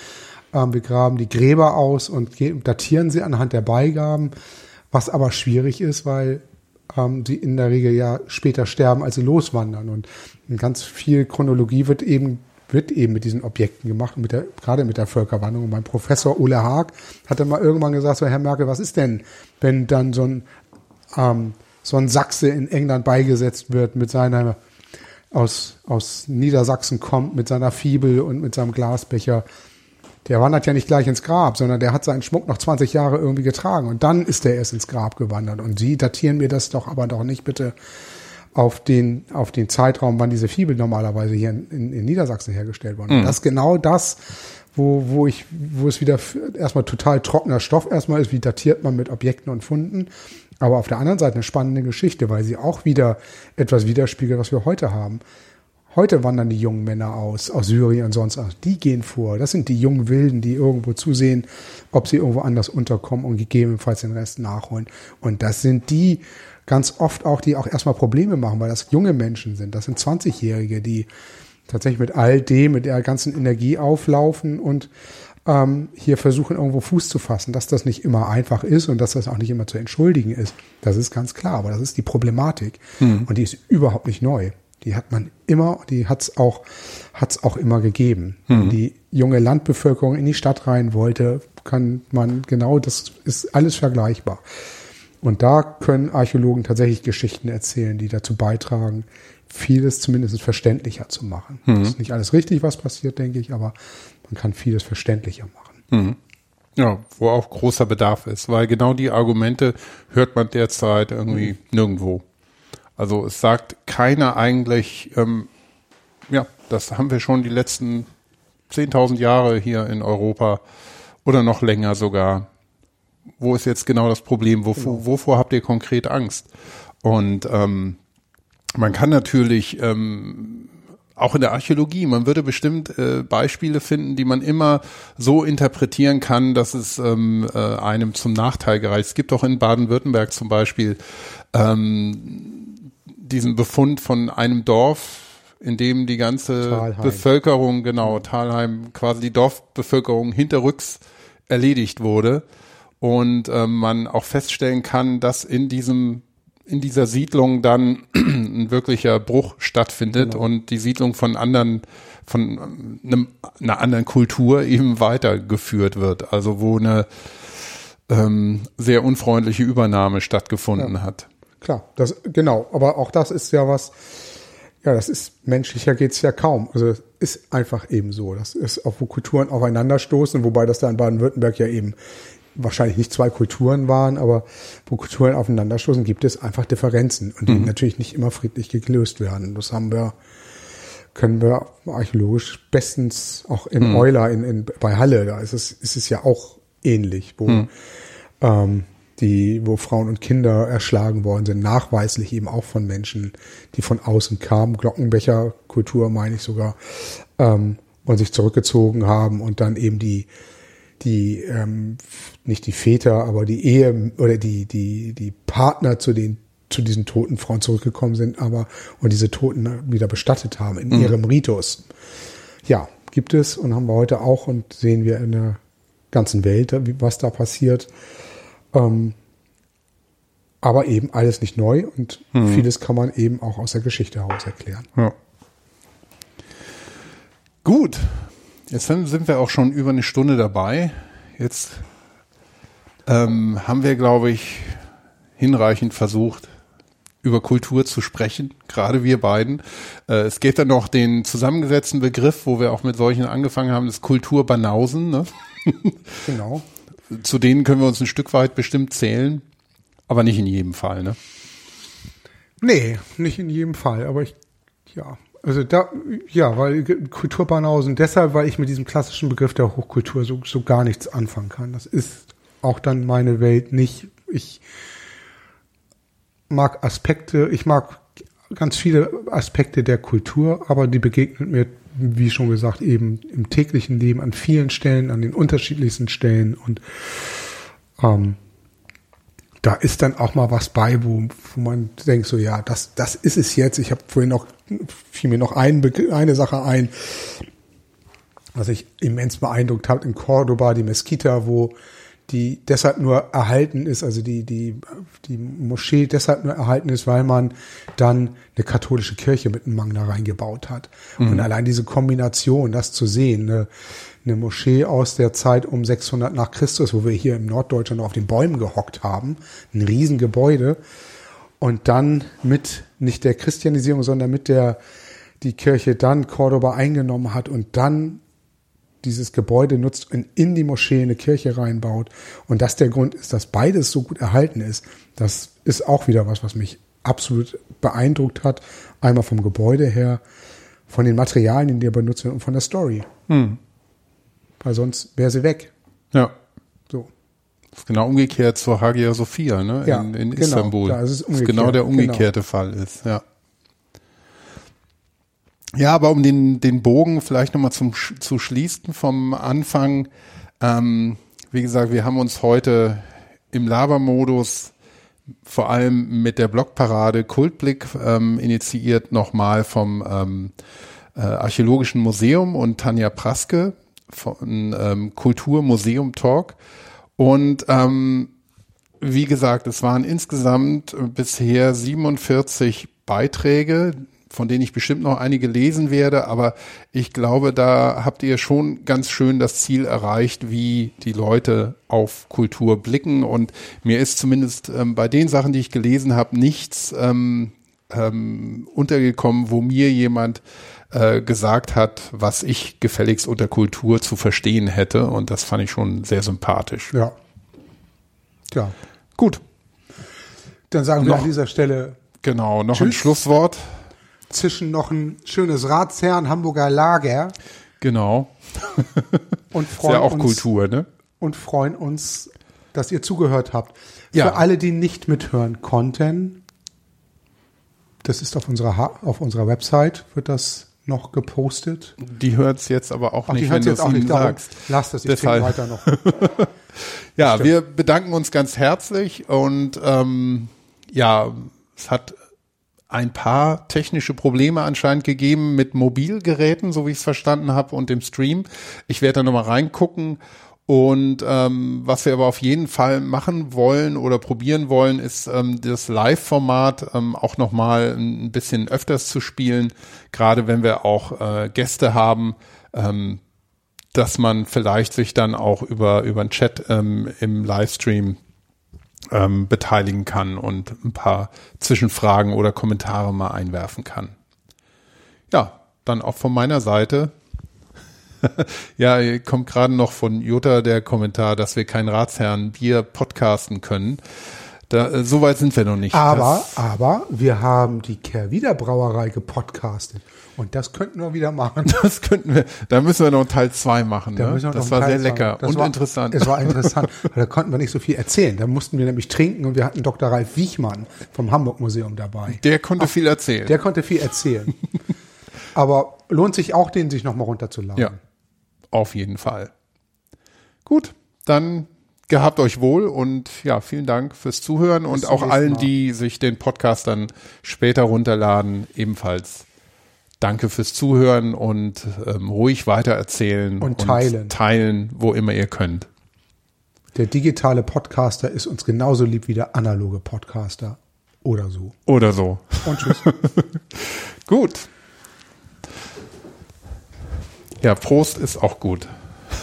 A: Ähm, wir graben die Gräber aus und datieren sie anhand der Beigaben, was aber schwierig ist, weil ähm, sie in der Regel ja später sterben, als sie loswandern. Und ganz viel Chronologie wird eben wird eben mit diesen Objekten gemacht, mit der, gerade mit der Völkerwanderung. Mein Professor Ole Haag hat dann mal irgendwann gesagt, so Herr Merkel, was ist denn, wenn dann so ein, ähm, so ein Sachse in England beigesetzt wird mit seiner, aus, aus Niedersachsen kommt, mit seiner Fibel und mit seinem Glasbecher. Der wandert ja nicht gleich ins Grab, sondern der hat seinen Schmuck noch 20 Jahre irgendwie getragen und dann ist er erst ins Grab gewandert. Und Sie datieren mir das doch aber doch nicht bitte auf den, auf den Zeitraum, wann diese Fibel normalerweise hier in, in, in Niedersachsen hergestellt wurden. Mhm. Das ist genau das, wo, wo ich, wo es wieder erstmal total trockener Stoff erstmal ist, wie datiert man mit Objekten und Funden. Aber auf der anderen Seite eine spannende Geschichte, weil sie auch wieder etwas widerspiegelt, was wir heute haben. Heute wandern die jungen Männer aus, aus Syrien und sonst was. Die gehen vor. Das sind die jungen Wilden, die irgendwo zusehen, ob sie irgendwo anders unterkommen und gegebenenfalls den Rest nachholen. Und das sind die, ganz oft auch, die auch erstmal Probleme machen, weil das junge Menschen sind. Das sind 20-Jährige, die tatsächlich mit all dem, mit der ganzen Energie auflaufen und ähm, hier versuchen, irgendwo Fuß zu fassen. Dass das nicht immer einfach ist und dass das auch nicht immer zu entschuldigen ist, das ist ganz klar. Aber das ist die Problematik. Hm. Und die ist überhaupt nicht neu. Die hat man immer, die hat es auch, hat's auch immer gegeben. Hm. Wenn die junge Landbevölkerung in die Stadt rein wollte, kann man genau, das ist alles vergleichbar. Und da können Archäologen tatsächlich Geschichten erzählen, die dazu beitragen, vieles zumindest verständlicher zu machen. Mhm. Das ist nicht alles richtig, was passiert, denke ich, aber man kann vieles verständlicher machen.
B: Mhm. Ja, wo auch großer Bedarf ist, weil genau die Argumente hört man derzeit irgendwie mhm. nirgendwo. Also es sagt keiner eigentlich, ähm, ja, das haben wir schon die letzten 10.000 Jahre hier in Europa oder noch länger sogar wo ist jetzt genau das Problem? Wovor, genau. wovor habt ihr konkret Angst? Und ähm, man kann natürlich ähm, auch in der Archäologie, man würde bestimmt äh, Beispiele finden, die man immer so interpretieren kann, dass es ähm, äh, einem zum Nachteil gereicht. Es gibt auch in Baden-Württemberg zum Beispiel ähm, diesen Befund von einem Dorf, in dem die ganze Talheim. Bevölkerung, genau, Talheim, quasi die Dorfbevölkerung hinterrücks erledigt wurde und äh, man auch feststellen kann, dass in diesem in dieser Siedlung dann ein wirklicher Bruch stattfindet genau. und die Siedlung von anderen von einem, einer anderen Kultur eben weitergeführt wird, also wo eine ähm, sehr unfreundliche Übernahme stattgefunden ja. hat.
A: Klar, das genau, aber auch das ist ja was, ja, das ist menschlicher geht's ja kaum. Also es ist einfach eben so. Das ist auch wo Kulturen aufeinanderstoßen, wobei das da in Baden-Württemberg ja eben wahrscheinlich nicht zwei Kulturen waren, aber wo Kulturen aufeinanderstoßen, gibt es einfach Differenzen und die mhm. natürlich nicht immer friedlich gelöst werden. Das haben wir, können wir archäologisch bestens auch in mhm. Euler, in, in, bei Halle, da ist es, ist es ja auch ähnlich, wo, mhm. ähm, die, wo Frauen und Kinder erschlagen worden sind, nachweislich eben auch von Menschen, die von außen kamen, Glockenbecherkultur meine ich sogar, ähm, und sich zurückgezogen haben und dann eben die die ähm, nicht die Väter, aber die Ehe oder die die die Partner zu den zu diesen toten Frauen zurückgekommen sind, aber und diese Toten wieder bestattet haben in mhm. ihrem Ritus. Ja, gibt es und haben wir heute auch und sehen wir in der ganzen Welt, was da passiert. Ähm, aber eben alles nicht neu und mhm. vieles kann man eben auch aus der Geschichte heraus erklären. Ja.
B: Gut, Jetzt sind wir auch schon über eine Stunde dabei. Jetzt ähm, haben wir, glaube ich, hinreichend versucht, über Kultur zu sprechen, gerade wir beiden. Äh, es gibt dann noch den zusammengesetzten Begriff, wo wir auch mit solchen angefangen haben, das Kulturbanausen. Ne? Genau. Zu denen können wir uns ein Stück weit bestimmt zählen, aber nicht in jedem Fall. Ne?
A: Nee, nicht in jedem Fall, aber ich, ja. Also da, ja, weil Kulturbanausen deshalb, weil ich mit diesem klassischen Begriff der Hochkultur so, so gar nichts anfangen kann. Das ist auch dann meine Welt nicht. Ich mag Aspekte, ich mag ganz viele Aspekte der Kultur, aber die begegnen mir, wie schon gesagt, eben im täglichen Leben an vielen Stellen, an den unterschiedlichsten Stellen und ähm, da ist dann auch mal was bei, wo, wo man denkt, so ja, das, das ist es jetzt. Ich habe vorhin noch, fiel mir noch ein, eine Sache ein, was ich immens beeindruckt hat in Cordoba, die Mesquita, wo die deshalb nur erhalten ist, also die, die, die Moschee deshalb nur erhalten ist, weil man dann eine katholische Kirche mit einem Mang da reingebaut hat. Mhm. Und allein diese Kombination, das zu sehen, eine, eine Moschee aus der Zeit um 600 nach Christus, wo wir hier im Norddeutschland auf den Bäumen gehockt haben, ein Riesengebäude und dann mit nicht der Christianisierung, sondern mit der die Kirche dann Cordoba eingenommen hat und dann dieses Gebäude nutzt und in die Moschee eine Kirche reinbaut und das der Grund ist, dass beides so gut erhalten ist, das ist auch wieder was, was mich absolut beeindruckt hat. Einmal vom Gebäude her, von den Materialien, die er benutzt und von der Story. Hm. Weil sonst wäre sie weg.
B: Ja. So. Das ist genau umgekehrt zur Hagia Sophia, ne?
A: Ja,
B: in, in
A: genau,
B: Istanbul.
A: Da ist es
B: das ist genau der
A: umgekehrt,
B: umgekehrte Fall ist, ja. Ja, aber um den, den Bogen vielleicht nochmal zum, zu schließen vom Anfang. Ähm, wie gesagt, wir haben uns heute im Labermodus vor allem mit der Blogparade Kultblick ähm, initiiert, nochmal vom ähm, äh, Archäologischen Museum und Tanja Praske von ähm, Kulturmuseum Talk. Und ähm, wie gesagt, es waren insgesamt bisher 47 Beiträge, von denen ich bestimmt noch einige lesen werde, aber ich glaube, da habt ihr schon ganz schön das Ziel erreicht, wie die Leute auf Kultur blicken. Und mir ist zumindest ähm, bei den Sachen, die ich gelesen habe, nichts ähm, ähm, untergekommen, wo mir jemand äh, gesagt hat, was ich gefälligst unter Kultur zu verstehen hätte. Und das fand ich schon sehr sympathisch.
A: Ja. Ja. Gut. Dann sagen wir an dieser Stelle.
B: Genau, noch Tschüss. ein Schlusswort
A: zwischen noch ein schönes Ratsherrn Hamburger Lager.
B: Genau.
A: und freuen
B: Ist ja auch
A: uns,
B: Kultur, ne?
A: Und freuen uns, dass ihr zugehört habt. Ja. Für alle, die nicht mithören konnten, das ist auf unserer, auf unserer Website, wird das noch gepostet.
B: Die hört es jetzt aber auch
A: Ach,
B: nicht,
A: die wenn du es ihnen sagst. Lass das, ich
B: Deshalb. weiter noch. ja, Stimmt. wir bedanken uns ganz herzlich und ähm, ja, es hat ein paar technische Probleme anscheinend gegeben mit Mobilgeräten, so wie ich es verstanden habe, und dem Stream. Ich werde da nochmal reingucken. Und ähm, was wir aber auf jeden Fall machen wollen oder probieren wollen, ist ähm, das Live-Format ähm, auch nochmal ein bisschen öfters zu spielen, gerade wenn wir auch äh, Gäste haben, ähm, dass man vielleicht sich dann auch über über einen Chat ähm, im Livestream ähm, beteiligen kann und ein paar Zwischenfragen oder Kommentare mal einwerfen kann. Ja, dann auch von meiner Seite. ja, kommt gerade noch von Jutta der Kommentar, dass wir kein Ratsherrn Bier podcasten können. Da, äh, so weit sind wir noch nicht.
A: Aber, das, aber wir haben die Kehrwieder Brauerei gepodcastet. Und das könnten wir wieder machen.
B: Das könnten wir. Da müssen wir noch Teil zwei machen. Da ne? Das war sehr lecker und
A: war,
B: interessant.
A: Es war interessant. da konnten wir nicht so viel erzählen. Da mussten wir nämlich trinken und wir hatten Dr. Ralf Wiechmann vom Hamburg Museum dabei.
B: Der konnte Ach, viel erzählen.
A: Der konnte viel erzählen. aber lohnt sich auch, den sich nochmal runterzuladen.
B: Ja, auf jeden Fall. Gut, dann gehabt euch wohl und ja, vielen Dank fürs Zuhören Bis und auch allen, die sich den Podcast dann später runterladen, ebenfalls Danke fürs Zuhören und ähm, ruhig weitererzählen
A: und teilen. Und
B: teilen, wo immer ihr könnt.
A: Der digitale Podcaster ist uns genauso lieb wie der analoge Podcaster. Oder so.
B: Oder so.
A: Und tschüss.
B: gut. Ja, Prost ist auch gut.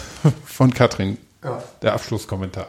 B: Von Katrin. Ja. Der Abschlusskommentar.